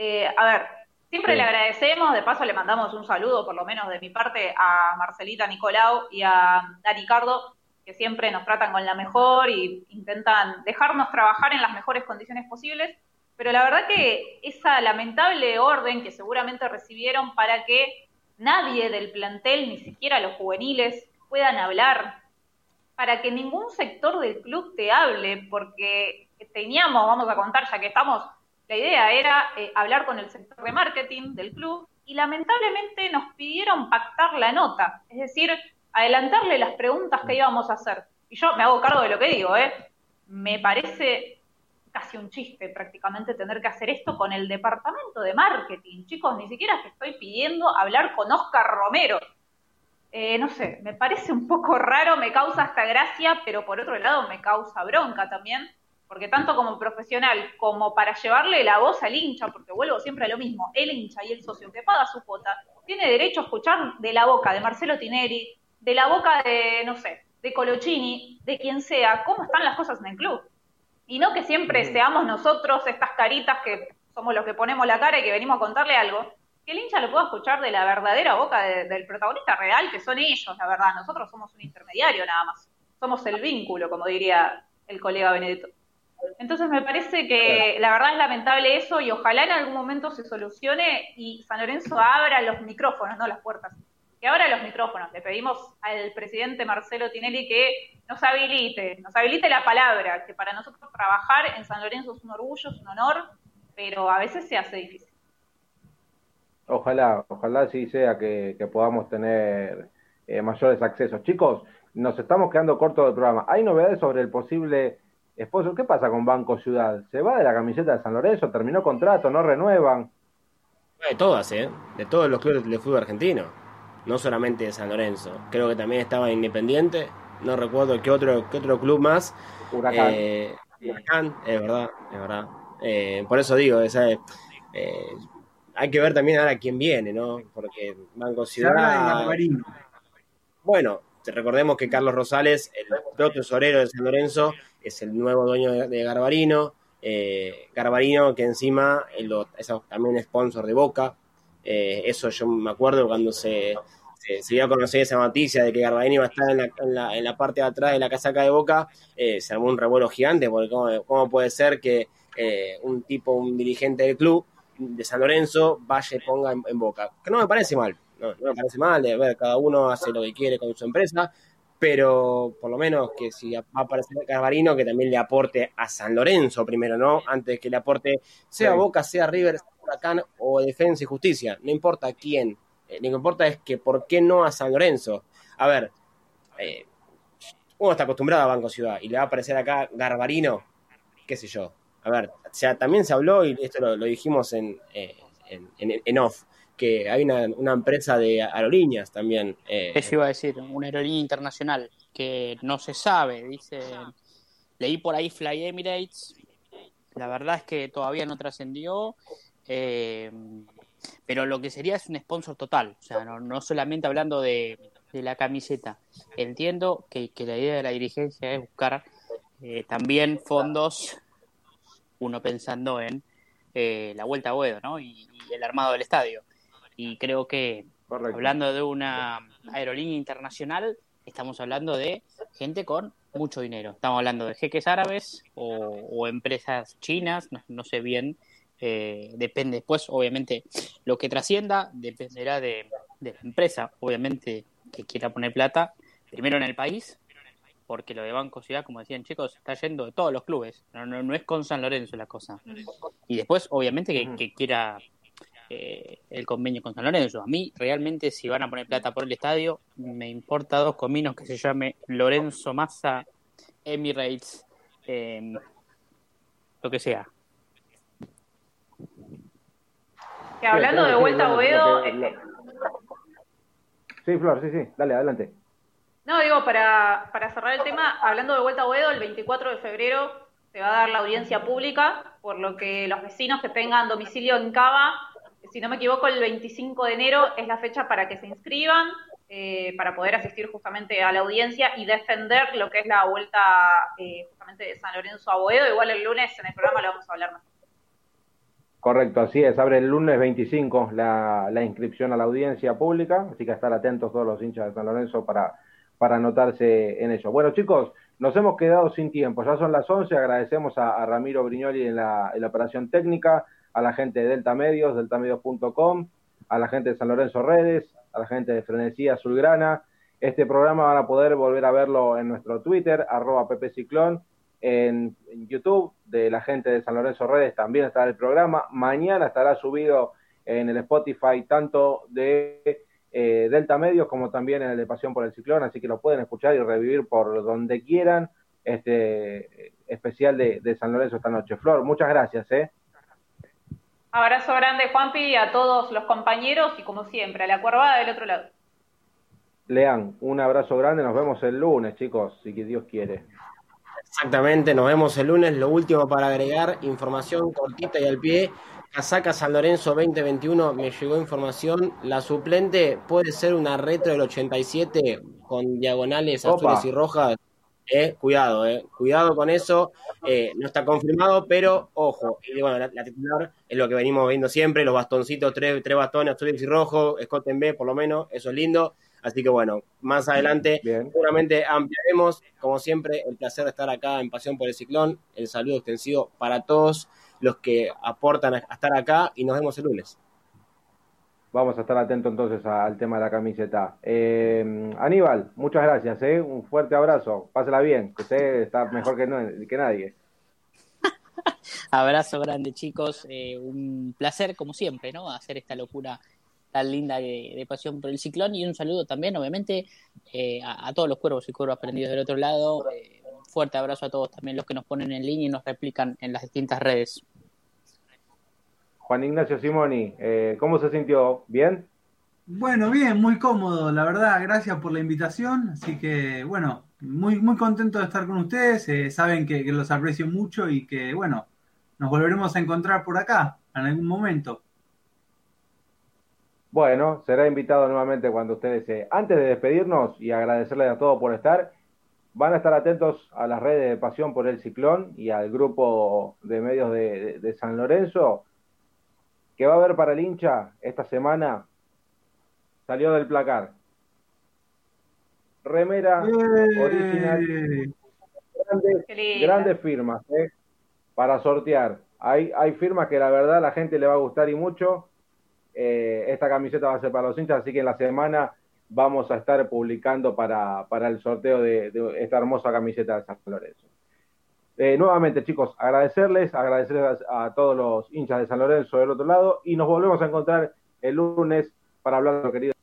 Eh, a ver, siempre le agradecemos, de paso le mandamos un saludo, por lo menos de mi parte, a Marcelita Nicolau y a Dani Cardo, que siempre nos tratan con la mejor y intentan dejarnos trabajar en las mejores condiciones posibles. Pero la verdad que esa lamentable orden que seguramente recibieron para que nadie del plantel, ni siquiera los juveniles, puedan hablar, para que ningún sector del club te hable, porque teníamos, vamos a contar, ya que estamos la idea era eh, hablar con el sector de marketing del club y lamentablemente nos pidieron pactar la nota, es decir, adelantarle las preguntas que íbamos a hacer. Y yo me hago cargo de lo que digo, ¿eh? Me parece casi un chiste prácticamente tener que hacer esto con el departamento de marketing. Chicos, ni siquiera que estoy pidiendo hablar con Oscar Romero. Eh, no sé, me parece un poco raro, me causa hasta gracia, pero por otro lado me causa bronca también, porque tanto como profesional como para llevarle la voz al hincha, porque vuelvo siempre a lo mismo, el hincha y el socio que paga su cuota, tiene derecho a escuchar de la boca de Marcelo Tineri, de la boca de, no sé, de Colochini, de quien sea, cómo están las cosas en el club. Y no que siempre seamos nosotros estas caritas que somos los que ponemos la cara y que venimos a contarle algo, que el hincha lo pueda escuchar de la verdadera boca del protagonista real, que son ellos, la verdad. Nosotros somos un intermediario nada más. Somos el vínculo, como diría el colega Benedetto. Entonces me parece que la verdad es lamentable eso y ojalá en algún momento se solucione y San Lorenzo abra los micrófonos, no las puertas. Que abra los micrófonos. Le pedimos al presidente Marcelo Tinelli que nos habilite, nos habilite la palabra, que para nosotros trabajar en San Lorenzo es un orgullo, es un honor, pero a veces se hace difícil. Ojalá, ojalá sí sea que, podamos tener eh, mayores accesos. Chicos, nos estamos quedando cortos del programa. ¿Hay novedades sobre el posible Esposo, ¿qué pasa con Banco Ciudad? ¿Se va de la camiseta de San Lorenzo? ¿Terminó contrato? ¿No renuevan? De todas, ¿eh? De todos los clubes de fútbol argentino. No solamente de San Lorenzo. Creo que también estaba Independiente. No recuerdo qué otro, qué otro club más. Huracán. Eh, Huracán, es verdad, es verdad. Eh, por eso digo, esa, eh, hay que ver también ahora quién viene, ¿no? Porque Banco Ciudad. Bueno, recordemos que Carlos Rosales, el propio tesorero de San Lorenzo, es el nuevo dueño de, Garbarino. Eh, Garbarino, que encima es también sponsor de Boca. Eh, eso yo me acuerdo cuando se, se, dio a conocer esa noticia de que Garbarino iba a estar en la, en la, parte de atrás de la casaca de Boca. Eh, se armó un revuelo gigante, porque cómo, puede ser que un tipo, un dirigente del club de San Lorenzo vaya y ponga en, Boca. Que no me parece mal. No, no me parece mal, de ver, cada uno hace lo que quiere con su empresa, pero por lo menos que si va a aparecer Carvarino, que también le aporte a San Lorenzo primero, ¿no? Antes que le aporte, sea Boca, sea River, sea Huracán o Defensa y Justicia, no importa quién, eh, lo que importa es que por qué no a San Lorenzo. A ver, eh, uno está acostumbrado a Banco Ciudad y le va a aparecer acá Garbarino, qué sé yo. A ver, o sea, también se habló y esto lo, dijimos en, eh, en, en off que hay una, una empresa de aerolíneas también. Eh, Eso iba a decir, una aerolínea internacional que no se sabe, dice, leí por ahí Fly Emirates, la verdad es que todavía no trascendió, eh, pero lo que sería es un sponsor total, o sea, no, solamente hablando de, la camiseta. Entiendo que, la idea de la dirigencia es buscar eh, también fondos, uno pensando en eh, la vuelta a Boedo, ¿no? y, el armado del estadio y creo que hablando de una aerolínea internacional, estamos hablando de gente con mucho dinero. Estamos hablando de jeques árabes o, empresas chinas, no, sé bien, eh, depende después, obviamente, lo que trascienda dependerá de, la empresa, obviamente, que quiera poner plata, primero en el país, porque lo de Banco Ciudad, como decían chicos, está yendo de todos los clubes, no, no, es con San Lorenzo la cosa. Y después, obviamente, que, que quiera eh, el convenio con San Lorenzo. A mí, realmente, si van a poner plata por el estadio, me importa dos cominos que se llame Lorenzo Massa Emirates, em, lo que sea. Que hablando de vuelta a Boedo... Eh, sí, Flor, sí, sí, dale, adelante. No, digo, para, para cerrar el tema, hablando de vuelta a Boedo, el 24 de febrero se va a dar la audiencia pública, por lo que los vecinos que tengan domicilio en Cava, si no me equivoco, el 25 de enero es la fecha para que se inscriban, eh, para poder asistir justamente a la audiencia y defender lo que es la vuelta eh, justamente de San Lorenzo a Boedo. Igual el lunes en el programa lo vamos a hablar más. Correcto, así es. Abre el lunes 25 la, inscripción a la audiencia pública, así que estar atentos todos los hinchas de San Lorenzo para, para anotarse en ello. Bueno, chicos, nos hemos quedado sin tiempo. Ya son las 11. Agradecemos a, Ramiro Brignoli en la, en la, operación técnica, a la gente de Delta Medios, deltamedios.com, a la gente de San Lorenzo Redes, a la gente de Frenesía Azulgrana. Este programa van a poder volver a verlo en nuestro Twitter, arroba Ciclón, en, YouTube de la gente de San Lorenzo Redes también estará el programa. Mañana estará subido en el Spotify tanto de eh, Delta Medios como también en el de Pasión por el Ciclón, así que lo pueden escuchar y revivir por donde quieran. Este especial de, de San Lorenzo esta noche. Flor, muchas gracias. ¿eh? Abrazo grande, Juanpi, a todos los compañeros y como siempre, a la cuervada del otro lado. Lean, un abrazo grande, nos vemos el lunes, chicos, si que Dios quiere. Exactamente, nos vemos el lunes. Lo último para agregar, información cortita y al pie. Casaca San Lorenzo 2021, me llegó información. La suplente puede ser una retro del 87 con diagonales azules y rojas. Eh, cuidado, eh, cuidado con eso. Eh, no está confirmado, pero ojo. Y bueno, la, titular es lo que venimos viendo siempre: los bastoncitos, tres, tres bastones azules y rojos, Scott en B, por lo menos. Eso es lindo. Así que bueno, más adelante seguramente ampliaremos, como siempre, el placer de estar acá en Pasión por el Ciclón. El saludo extensivo para todos los que aportan a estar acá y nos vemos el lunes. Vamos a estar atentos entonces al tema de la camiseta. Eh, Aníbal, muchas gracias, ¿eh? un fuerte abrazo, pásela bien, que usted está mejor que, nadie. abrazo grande chicos, eh, un placer como siempre, ¿no? Hacer esta locura tan linda de, pasión por el ciclón y un saludo también, obviamente, eh, a, todos los cuervos y cuervos aprendidos del otro lado. Un fuerte abrazo a todos también los que nos ponen en línea y nos replican en las distintas redes. Juan Ignacio Simoni, eh, ¿cómo se sintió? ¿Bien? Bueno, bien, muy cómodo, la verdad, gracias por la invitación, así que bueno, muy, muy contento de estar con ustedes, saben que los aprecio mucho y que bueno, nos volveremos a encontrar por acá en algún momento. Bueno, será invitado nuevamente cuando ustedes desee. Antes de despedirnos y agradecerles a todos por estar, van a estar atentos a las redes de Pasión por el Ciclón y al grupo de medios de, San Lorenzo, que va a haber para el hincha esta semana. Salió del placar. Remera original. Grandes, firmas ¿eh? para sortear. Hay, hay firmas que la verdad a la gente le va a gustar y mucho eh, esta camiseta va a ser para los hinchas, así que en la semana vamos a estar publicando para, el sorteo de, esta hermosa camiseta de San Lorenzo. Eh, nuevamente, chicos, agradecerles, agradecerles a, todos los hinchas de San Lorenzo del otro lado y nos volvemos a encontrar el lunes para hablar de lo querido.